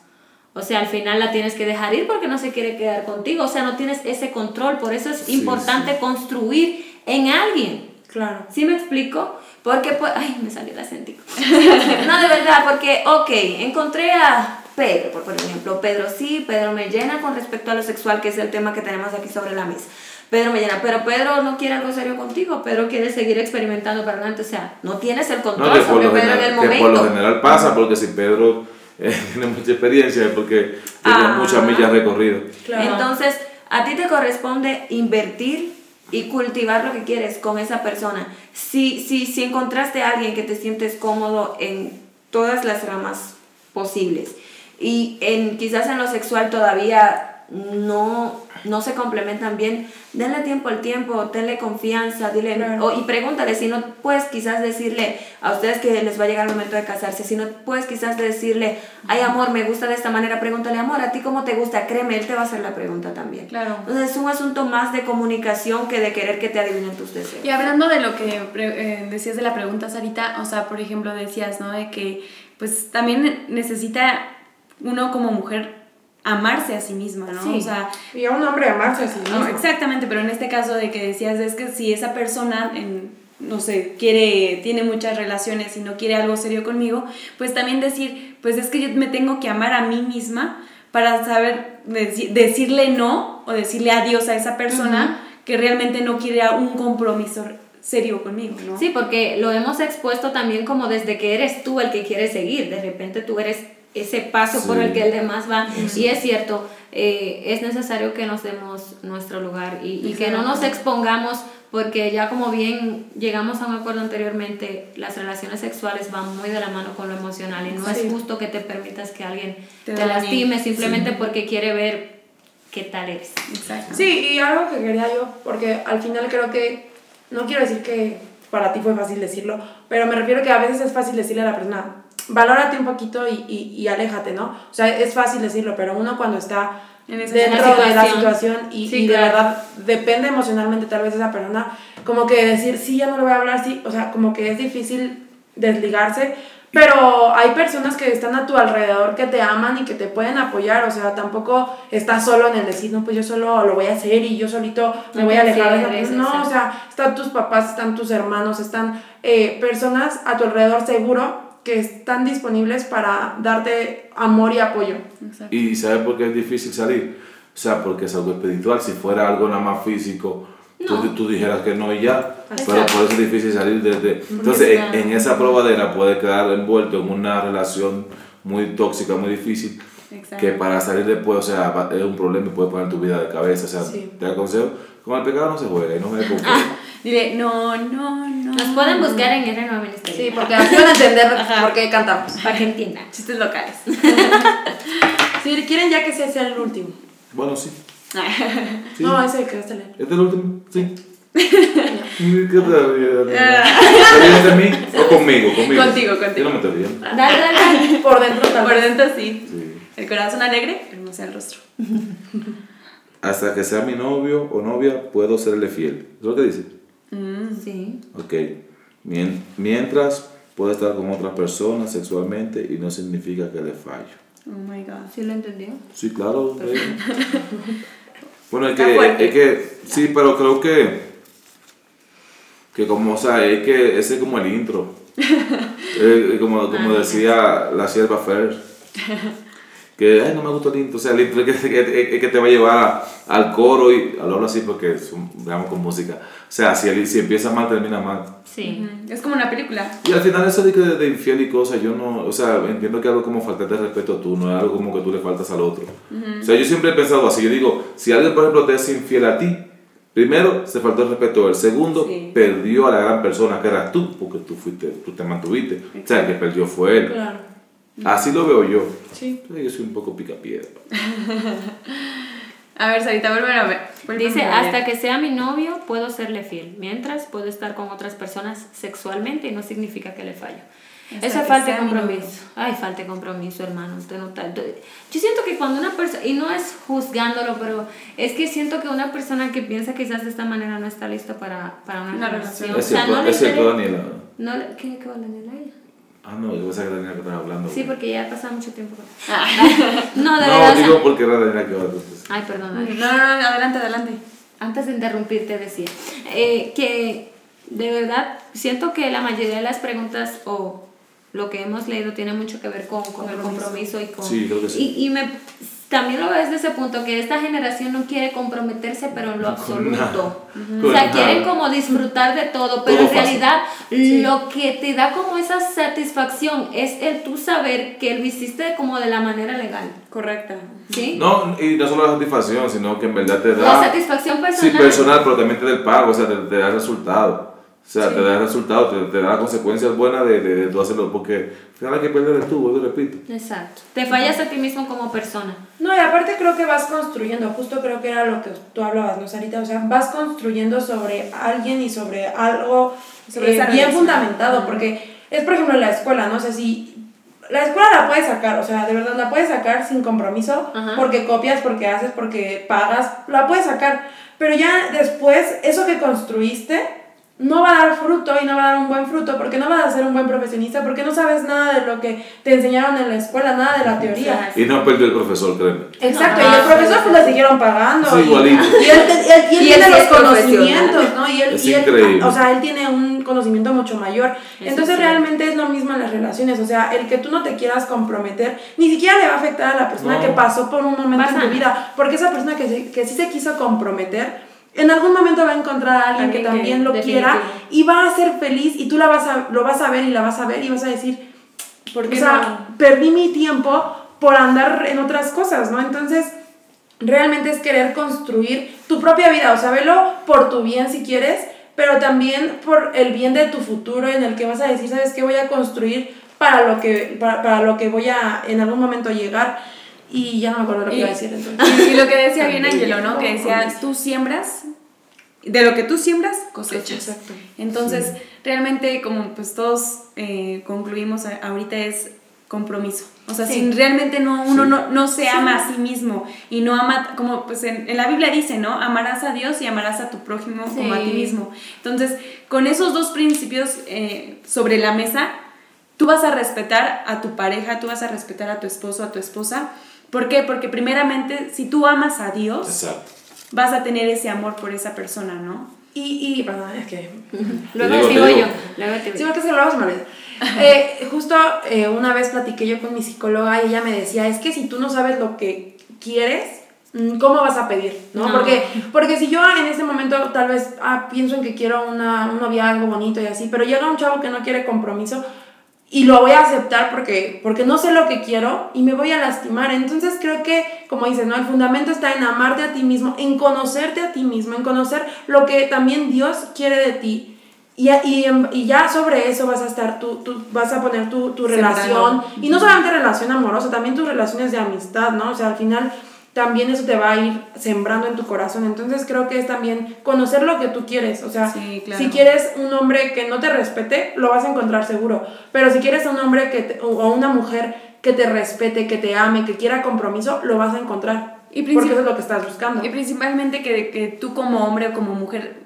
O sea, al final la tienes que dejar ir porque no se quiere quedar contigo. O sea, no tienes ese control. Por eso es Sí, importante sí. construir en alguien. Claro. ¿Sí me explico? Porque, pues, ay, me salió el acentico. no, de verdad, porque, ok, encontré a Pedro, por, por ejemplo. Pedro sí, Pedro me llena con respecto a lo sexual, que es el tema que tenemos aquí sobre la mesa. Pedro me llena, pero Pedro no quiere algo serio contigo, Pedro quiere seguir experimentando para adelante, o sea, no tienes el control No, sobre lo Pedro en el general, que por lo momento. general pasa, porque si Pedro tiene mucha experiencia porque tiene Ah. muchas millas recorridas. Claro. Entonces, a ti te corresponde invertir y cultivar lo que quieres con esa persona. Si, si, si encontraste a alguien que te sientes cómodo en todas las ramas posibles y en, quizás en lo sexual todavía no, no se complementan bien, denle tiempo al tiempo, tenle confianza, dile, Claro. o- y pregúntale si no puedes quizás decirle a ustedes que les va a llegar el momento de casarse, si no puedes quizás decirle, ay amor, me gusta de esta manera, pregúntale, amor, ¿a ti cómo te gusta? Créeme, él te va a hacer la pregunta también. Claro. Entonces es un asunto más de comunicación que de querer que te adivinen tus deseos. Y hablando de lo que eh, decías de la pregunta, Sarita, o sea, por ejemplo, decías, ¿no? De que, pues, también necesita uno como mujer amarse a sí misma, ¿no? Sí. O sea, Y a un hombre amarse a sí no, mismo. exactamente, pero en este caso de que decías, es que si esa persona, en, no sé, quiere, tiene muchas relaciones y no quiere algo serio conmigo, pues también decir, pues es que yo me tengo que amar a mí misma para saber deci- decirle no o decirle adiós a esa persona que realmente no quiere un compromiso serio conmigo, ¿no? Sí, porque lo hemos expuesto también como desde que eres tú el que quiere seguir, de repente tú eres ese paso por Sí. el que el demás va. Y es cierto, eh, es necesario que nos demos nuestro lugar y, y que no nos expongamos porque ya como bien llegamos a un acuerdo anteriormente, las relaciones sexuales van muy de la mano con lo emocional y no Sí. es justo que te permitas que alguien Te te, lastime simplemente porque quiere ver qué tal eres. Exacto. Sí, y algo que quería yo, porque al final creo que, no quiero decir que para ti fue fácil decirlo, pero me refiero que a veces es fácil decirle a la persona, valórate un poquito y, y, y aléjate, ¿no? O sea, es fácil decirlo, pero uno cuando está dentro de la situación. y, Sí, y de verdad depende emocionalmente tal vez de esa persona, como que decir, sí, ya no le voy a hablar, sí, o sea, como que es difícil desligarse, pero hay personas que están a tu alrededor que te aman y que te pueden apoyar, o sea, tampoco estás solo en el decir, no, pues yo solo lo voy a hacer y yo solito me No voy a alejar de esa persona. No, o sea, están tus papás, están tus hermanos, están eh, personas a tu alrededor seguro que están disponibles para darte amor y apoyo. Exacto. ¿Y sabes por qué es difícil salir? O sea, porque es algo espiritual. Si fuera algo nada más físico, tú, No. tú dijeras que no y ya. Pero Exacto. por eso es difícil salir desde... Entonces, en, en esa probadera puede quedar envuelto en una relación muy tóxica, muy difícil, Exacto. que para salir después, o sea, es un problema y puede poner tu vida de cabeza. O sea, Sí. te aconsejo, con el pecado no se juega y no me confuso. Dile, no, no, no. Nos pueden buscar en R Nueva Ministerio. Sí, porque así van a entender por qué cantamos. Para que entiendan. Chistes locales. Si quieren ya que sea el último. Bueno, sí. sí. No, ese que vas a leer. ¿Este es el último? Sí. ¿Qué te ¿Te ríes de mí o conmigo? Conmigo. Contigo, contigo. Yo no me riendo. Dale, dale, dale. Por dentro tal Por dentro sí. Sí. El corazón alegre, hermosa el rostro. Hasta que sea mi novio o novia, puedo serle fiel. ¿Es lo que dice? Sí. Ok. Mien- Mientras puedo estar con otras personas sexualmente y no significa que le fallo. Oh my god. ¿Sí lo entendió? Sí, claro. eh. Bueno, es que, es que, sí, pero creo que, que como, o sea, es que ese es como el intro. Eh, como como Ah, decía la sierva Fer, que ay, no me gustó el intro, o sea, el intro es que, que- que- que te va a llevar al coro y lo hablo así porque es un- veamos con música. O sea, si, el- si empieza mal, termina mal. Sí. Es como una película. Y al final eso de, de, de infiel y cosas, yo no, o sea, entiendo que es algo como faltarte de respeto tú, no es algo como que tú le faltas al otro. O sea, yo siempre he pensado así, yo digo, si alguien, por ejemplo, te es infiel a ti, primero, se faltó el respeto, el segundo, Sí. perdió a la gran persona que eras tú, porque tú fuiste, tú te mantuviste. O sea, el que perdió fue él. Claro. Así lo veo yo. Sí. Pero Yo soy un poco picapiedra. A ver, Sarita, vuelve a ver. Dice, hasta que sea mi novio puedo serle fiel, mientras puedo estar con otras personas sexualmente y no significa que le fallo. Eso es falta de compromiso. Ay, falta de compromiso, hermano. Usted no está- Yo siento que cuando una persona, y no es juzgándolo, pero es que siento que una persona que piensa quizás de esta manera no está lista para, para una, Una relación. relación. Es O sea, cierto, no le es cierto, Daniela. No le, ¿Qué, qué va a Daniela? Ah, no, yo pensaba que Daniela que estaba hablando. Sí, porque ya ha pasado mucho tiempo. Ah. No, de No, verdad. o sea- digo porque era Daniela que va a decir. Ay, perdón. No, no, no, adelante, adelante. Antes de interrumpirte decía eh, que de verdad siento que la mayoría de las preguntas o lo que hemos leído tiene mucho que ver con, con el compromiso y con... Sí, creo que sí. Y, y me, también lo veo desde ese punto, que esta generación no quiere comprometerse, pero en lo absoluto. O sea, quieren como disfrutar de todo, pero Todo en fácil. realidad lo que te da como esa satisfacción es el tú saber que lo hiciste como de la manera legal. Correcta. ¿Sí? No, y no solo la satisfacción, sino que en verdad te da... La satisfacción personal. Sí, personal, pero también te da el pago, o sea, te, te da el resultado. O sea, te da el resultado, te, te da las consecuencias buenas de, de, de tú hacerlo, porque al final hay que perder el tú, vuelvo y repito. Exacto. Te fallas a ti mismo como persona. No, y aparte creo que vas construyendo, justo creo que era lo que tú hablabas, ¿no, Sarita? O sea, vas construyendo sobre alguien y sobre algo Sobre eh, bien fundamentado, porque es, por ejemplo, la escuela, ¿no? O sea, si la escuela la puedes sacar, o sea, de verdad la puedes sacar sin compromiso, Ajá. porque copias, porque haces, porque pagas, la puedes sacar, pero ya después, eso que construiste no va a dar fruto y no va a dar un buen fruto porque no vas a ser un buen profesionista porque no sabes nada de lo que te enseñaron en la escuela, nada de la teoría. Y no perdió el profesor, créeme. Exacto, No, y el profesor pues le siguieron pagando. Sí, y, igualito. y él, él- él Y él tiene los conocimientos, ¿no? Y él, Es y él- increíble. o sea, él tiene un conocimiento mucho mayor. Entonces realmente es lo mismo en las relaciones, o sea, el que tú no te quieras comprometer, ni siquiera le va a afectar a la persona No. que pasó por un momento Pasa. en tu vida, porque esa persona que, que sí se quiso comprometer, en algún momento va a encontrar a alguien que Alguien que- también lo quiera y va a ser feliz y tú la vas a, lo vas a ver y la vas a ver y vas a decir, ¿Por o qué sea, no? perdí mi tiempo por andar en otras cosas, ¿no? Entonces, realmente es querer construir tu propia vida, o sea, velo por tu bien si quieres, pero también por el bien de tu futuro en el que vas a decir, ¿sabes qué voy a construir para lo que, para, para lo que voy a en algún momento llegar? Y ya no me acuerdo lo que Y- iba a decir entonces. Y, y lo que decía bien Angelo, ¿no? Que decía, tú siembras, de lo que tú siembras, cosechas. Exacto. Entonces, realmente, como pues todos eh, concluimos a- ahorita, es compromiso. O sea, Sí. si realmente no, uno Sí. no, no se ama a sí mismo y no ama, como pues en, en la Biblia dice, ¿no? Amarás a Dios y amarás a tu prójimo como a ti Sí. mismo. Entonces, con esos dos principios eh, sobre la mesa, tú vas a respetar a tu pareja, tú vas a respetar a tu esposo, a tu esposa. ¿Por qué? Porque primeramente, si tú amas a Dios, Exacto. vas a tener ese amor por esa persona, ¿no? Y, y perdón, es que Luego te digo. yo. Luego te Sí, digo. porque es que luego se me olvida. Eh, justo eh, una vez platiqué yo con mi psicóloga y ella me decía, es que si tú no sabes lo que quieres, mm, ¿cómo vas a pedir? ¿no? No. Porque, porque si yo en este momento tal vez ah, pienso en que quiero una, un noviazgo bonito y así, pero llega un chavo que no quiere compromiso y lo voy a aceptar porque, porque no sé lo que quiero y me voy a lastimar. Entonces creo que, como dices, ¿no? el fundamento está en amarte a ti mismo, en conocerte a ti mismo, en conocer lo que también Dios quiere de ti. Y, y, y ya sobre eso vas a estar, tú, tú vas a poner tu, tu relación. Y no solamente relación amorosa, también tus relaciones de amistad, ¿no? O sea, al final también eso te va a ir sembrando en tu corazón. Entonces creo que es también conocer lo que tú quieres. O sea, Sí, claro. si quieres un hombre que no te respete, lo vas a encontrar seguro. Pero si quieres un hombre que te- o una mujer que te respete, que te ame, que quiera compromiso, lo vas a encontrar. Y porque eso es lo que estás buscando. Y principalmente que, que tú como hombre o como mujer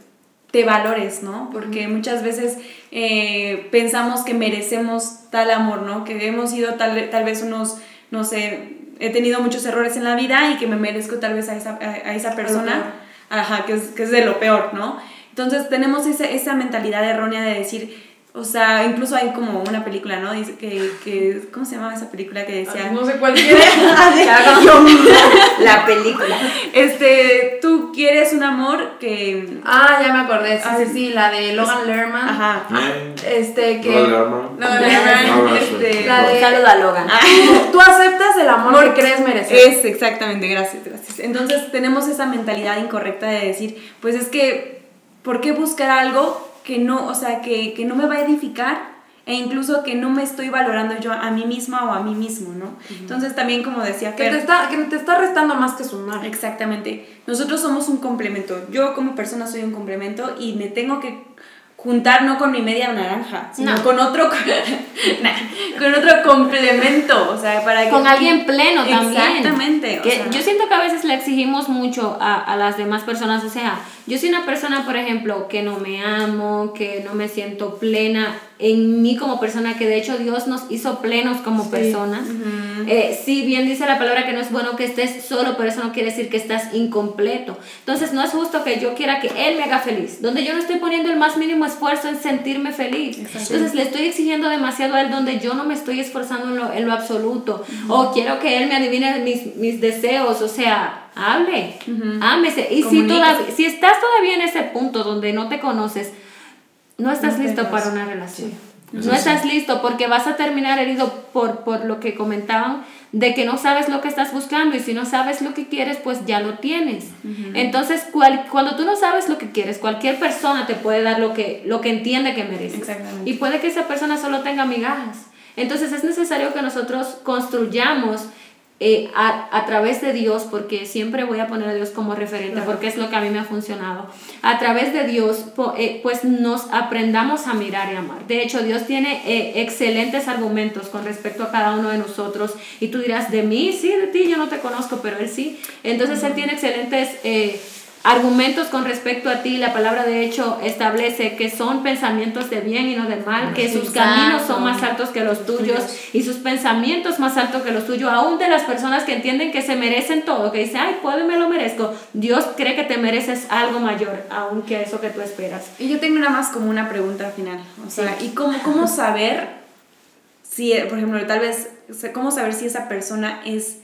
te valores, ¿no? Porque muchas veces eh, pensamos que merecemos tal amor, ¿no? Que hemos sido tal, tal vez unos, no sé, he tenido muchos errores en la vida y que me merezco tal vez a esa, a, a esa persona, ajá, que es, que es de lo peor, ¿no? Entonces tenemos esa, esa mentalidad errónea de decir, O sea, incluso hay como una película, ¿no? Dice que, que ¿cómo se llamaba esa película que decía? No sé cuál quiere. la película. Este, tú quieres un amor que ah, ya me acordé. Sí, Ah, sí, sí, la de Logan Lerman. ajá. Este que Logan Lerman. Este, La de- Saludo a Logan. tú aceptas el amor que crees merecer. Es exactamente, gracias, gracias. Entonces tenemos esa mentalidad incorrecta de decir, pues es que, ¿por qué buscar algo que no, o sea, que, que no me va a edificar? E incluso que no me estoy valorando yo a mí misma o a mí mismo, ¿no? Entonces también como decía que Fer, te está que te está restando más que sumar. Exactamente. Nosotros somos un complemento. Yo como persona soy un complemento y me tengo que juntar no con mi media naranja, sino No. con otro Nah, con otro complemento, o sea, para que Con alguien pleno también. Exactamente. o Que sea, yo siento que a veces le exigimos mucho a, a las demás personas. O sea, yo soy una persona, por ejemplo, que no me amo, que no me siento plena en mí como persona, que de hecho Dios nos hizo plenos como personas. Eh, sí, bien dice la palabra que no es bueno que estés solo, pero eso no quiere decir que estás incompleto. Entonces no es justo que yo quiera que Él me haga feliz, donde yo no estoy poniendo el más mínimo esfuerzo en sentirme feliz. Entonces le estoy exigiendo demasiado a Él donde yo no me estoy esforzando en lo, en lo absoluto. O quiero que Él me adivine mis, mis deseos, o sea, hable, ámese. Y si, todavía, si estás todavía en ese punto donde no te conoces, no estás No listo para una relación. No sí. estás listo porque vas a terminar herido por, por lo que comentaban de que no sabes lo que estás buscando y si no sabes lo que quieres, pues ya lo tienes. Entonces, cual- cuando tú no sabes lo que quieres, cualquier persona te puede dar lo que, lo que entiende que mereces. Exactamente. Y puede que esa persona solo tenga migajas. Entonces es necesario que nosotros construyamos eh, a, a través de Dios, porque siempre voy a poner a Dios como referente, porque es lo que a mí me ha funcionado. A través de Dios, po- eh, pues nos aprendamos a mirar y amar. De hecho, Dios tiene eh, excelentes argumentos con respecto a cada uno de nosotros. Y tú dirás, de mí, sí, de ti, yo no te conozco, pero Él sí. Entonces Él tiene excelentes... argumentos con respecto a ti, la palabra de hecho establece que son pensamientos de bien y no de mal, que sus Exacto. caminos son más altos que los tuyos y sus pensamientos más altos que los tuyos, aún de las personas que entienden que se merecen todo, que dicen, ay, puedo y me lo merezco, Dios cree que te mereces algo mayor, aún que eso que tú esperas. Y yo tengo una más como una pregunta final. O sea, Sí. ¿y cómo, cómo saber si, por ejemplo, tal vez, cómo saber si esa persona es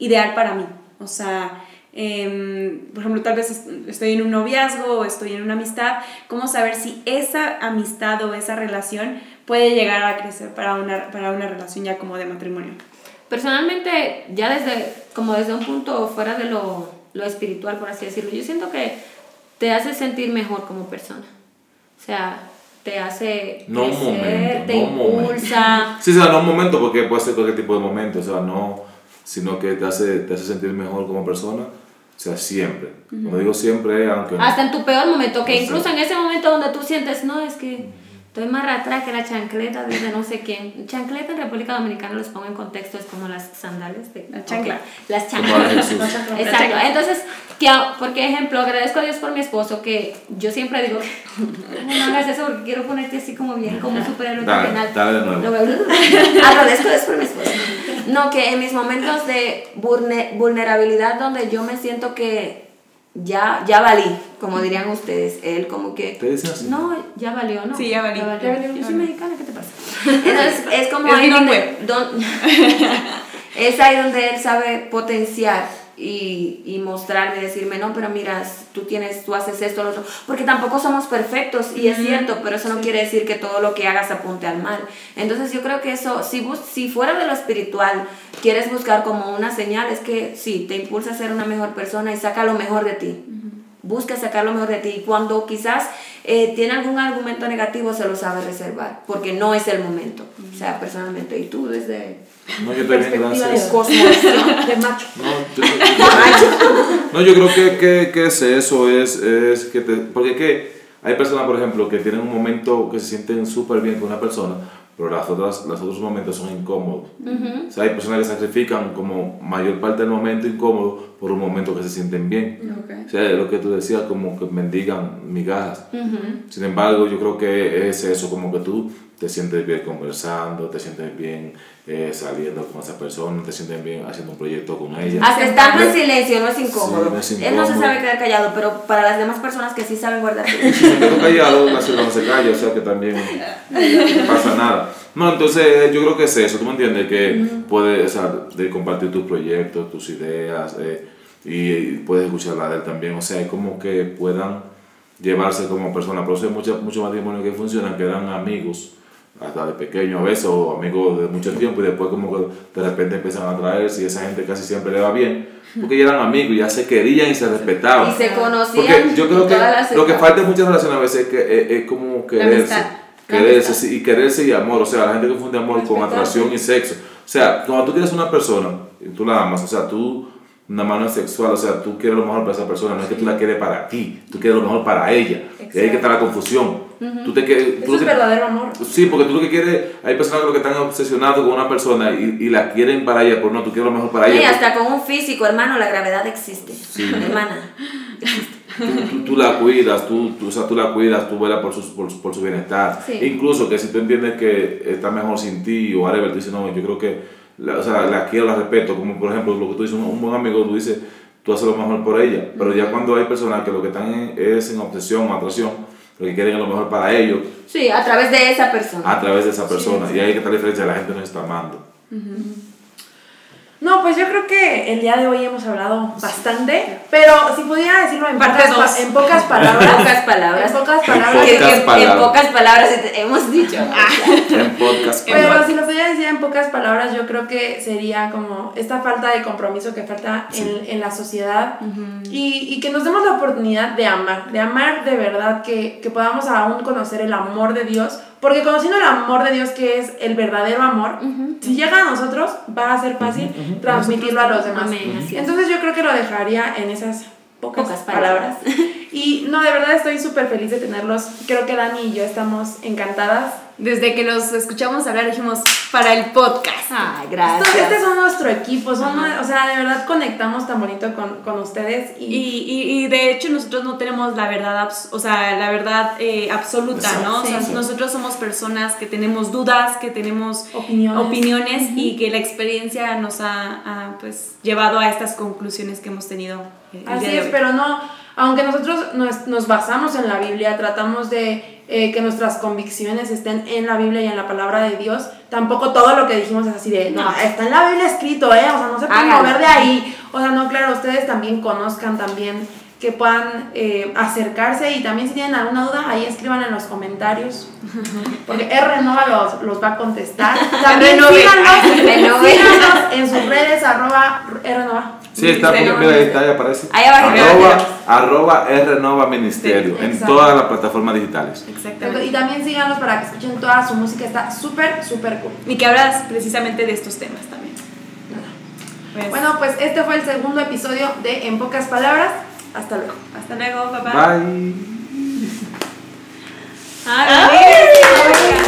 ideal para mí? O sea, em, por ejemplo, tal vez est- estoy en un noviazgo o estoy en una amistad, ¿cómo saber si esa amistad o esa relación puede llegar a crecer para una, para una relación ya como de matrimonio? Personalmente, ya desde, como desde un punto fuera de lo, lo espiritual, por así decirlo, yo siento que te hace sentir mejor como persona. O sea, te hace No crecer, momento, te no un momento. impulsa. Sí, o sea, no un momento, porque puede ser cualquier tipo de momento, o sea, no, sino que te hace, te hace sentir mejor como persona, o sea, siempre. Cuando digo siempre, aunque no. Hasta en tu peor momento, que incluso en ese momento donde tú sientes, no, es que estoy más atrás que la chancleta de no sé quién. Chancleta en República Dominicana, los pongo en contexto, es como las sandales de... La chancla. Las chanclas. la. Exacto. Entonces, que, porque ejemplo, agradezco a Dios por mi esposo, que yo siempre digo que no hagas eso porque quiero ponerte así como bien, como un superhéroe Dale, terrenal. dale de nuevo. Agradezco a Dios por mi esposo. No, que en mis momentos de vulne- vulnerabilidad donde yo me siento que ya, ya valí, como dirían ustedes, él como que... ¿Te dicen así? No, ya valió, ¿no? Sí, ya valí. Ya valió. Ya valió, Yo soy mexicana, ¿qué te pasa? Entonces, es como Es ahí donde, don- es ahí donde él sabe potenciar y, y mostrarme, decirme, no, pero mira, tú tienes, tú haces esto, lo otro, porque tampoco somos perfectos y es cierto, pero eso no quiere decir que todo lo que hagas apunte al mal. Entonces yo creo que eso, si, bus- si fuera de lo espiritual, quieres buscar como una señal, es que sí, te impulsa a ser una mejor persona y saca lo mejor de ti. Busca sacar lo mejor de ti y cuando quizás eh, tiene algún argumento negativo se lo sabe reservar, porque no es el momento, o sea, personalmente. Y tú desde No, yo también, Perspectiva de gracias. cosmovisión de macho. No, yo, no, yo creo que, que, que es eso, es, es que te, porque que hay personas, por ejemplo, que tienen un momento que se sienten súper bien con una persona, pero las otras, los otros momentos son incómodos. O sea, hay personas que sacrifican como mayor parte del momento incómodo por un momento que se sienten bien. Ok. O sea, lo que tú decías, como que mendigan migajas. Sin embargo, yo creo que es eso, como que tú te sientes bien conversando, te sientes bien eh, saliendo con esa persona, te sientes bien haciendo un proyecto con ella. Hasta estando en Me- silencio no es incómodo. Sí, no es Él no se incómodo. sabe quedar callado, pero para las demás personas que sí saben guardar Si me quedo callado, la ciudad no se calla, o sea que también no pasa nada. No, entonces yo creo que es eso, tú me entiendes, que puedes, o sea, de compartir tus proyectos, tus ideas, eh, y, puedes escuchar la de él también, o sea, es como que puedan llevarse como personas, pero eso hay muchos matrimonios que funcionan, que eran amigos, hasta de pequeño a veces, o amigos de mucho tiempo, y después como que de repente empiezan a traerse y esa gente casi siempre le va bien, porque ya eran amigos, ya se querían y se respetaban. y se conocían. Porque yo creo que lo que falta en muchas relaciones a veces es, que, es, es como quererse. Quererse, sí, y quererse y amor. O sea, la gente confunde amor con atracción y sexo. O sea, cuando tú quieres una persona y tú la amas, o sea, tú, una mano sexual, o sea, tú quieres lo mejor para esa persona, no es que tú la quieres para ti, tú quieres lo mejor para ella. Y ahí que está la confusión. Tú te quieres- tú Eso es que- verdadero amor. Sí, porque tú lo que quieres, hay personas que están obsesionados con una persona y, y la quieren para ella, pero no, tú quieres lo mejor para Y ella. hasta con un físico, hermano, la gravedad existe. Hermana. tú, tú- tú la cuidas, tú, tú, o sea, tú la cuidas, tú velas por su, por, por su bienestar. Sí. Incluso que si tú entiendes que está mejor sin ti o whatever, tú dices, no, yo creo que, la, o sea, la quiero, la respeto. Como por ejemplo, lo que tú dices, un, un buen amigo, tú dices, tú haces lo mejor por ella. Pero ya cuando hay personas que lo que están en- es en obsesión o atracción, lo que quieren es lo mejor para ellos Sí, a través de esa persona. a través de esa persona. Y ahí que está la diferencia, la gente nos está amando. No, pues yo creo que el día de hoy hemos hablado bastante, pero si pudiera decirlo en, Parte pocas, pa- en pocas palabras. En pocas palabras. En pocas palabras. Pocas En palabras. pocas palabras hemos dicho. En podcast. Pero si lo pudiera decir en pocas palabras, yo creo que sería como esta falta de compromiso que falta en, en la sociedad y, y que nos demos la oportunidad de amar, de amar de verdad, que, que podamos aún conocer el amor de Dios, porque conociendo el amor de Dios, que es el verdadero amor, si llega a nosotros, va a ser fácil transmitirlo a los demás. Entonces yo creo que lo dejaría en esas pocas, Pocas palabras. palabras. Y no, de verdad estoy súper feliz de tenerlos. Creo que Dani y yo estamos encantadas. Desde que los escuchamos hablar dijimos para el podcast. Estos- gracias. Este son nuestro equipo, son, o sea, de verdad conectamos tan bonito con, con ustedes Y, y, y, y de hecho nosotros no tenemos la verdad, o sea, la verdad eh, absoluta, ¿no? O sea, Sí. nosotros somos personas que tenemos dudas, que tenemos Opiniones. opiniones y que la experiencia nos ha, ha, pues, llevado a estas conclusiones que hemos tenido eh, el así día de es, hoy. pero no, aunque nosotros nos, nos basamos en la Biblia, tratamos de eh, que nuestras convicciones estén en la Biblia y en la palabra de Dios, tampoco todo lo que dijimos es así de, no, está en la Biblia escrito, ¿eh? O sea, no se pueden mover de ahí. O sea, no, claro, ustedes también conozcan también que puedan eh, acercarse y también si tienen alguna duda, ahí escriban en los comentarios. Porque R Nova los, los va a contestar. También síganos, síganos en sus redes arroba R Nova. Sí, está, porque, mira, ahí está, ahí aparece. Ahí abajo, Arroba, arroba Rnova Ministerio, Sí, en todas las plataformas digitales. Exactamente. Y también síganos para que escuchen toda su música, está súper, súper cool. Y que hablas precisamente de estos temas también. Pues, Bueno, pues este fue el segundo episodio de En pocas palabras. Hasta luego. hasta luego, papá. Bye. Adiós.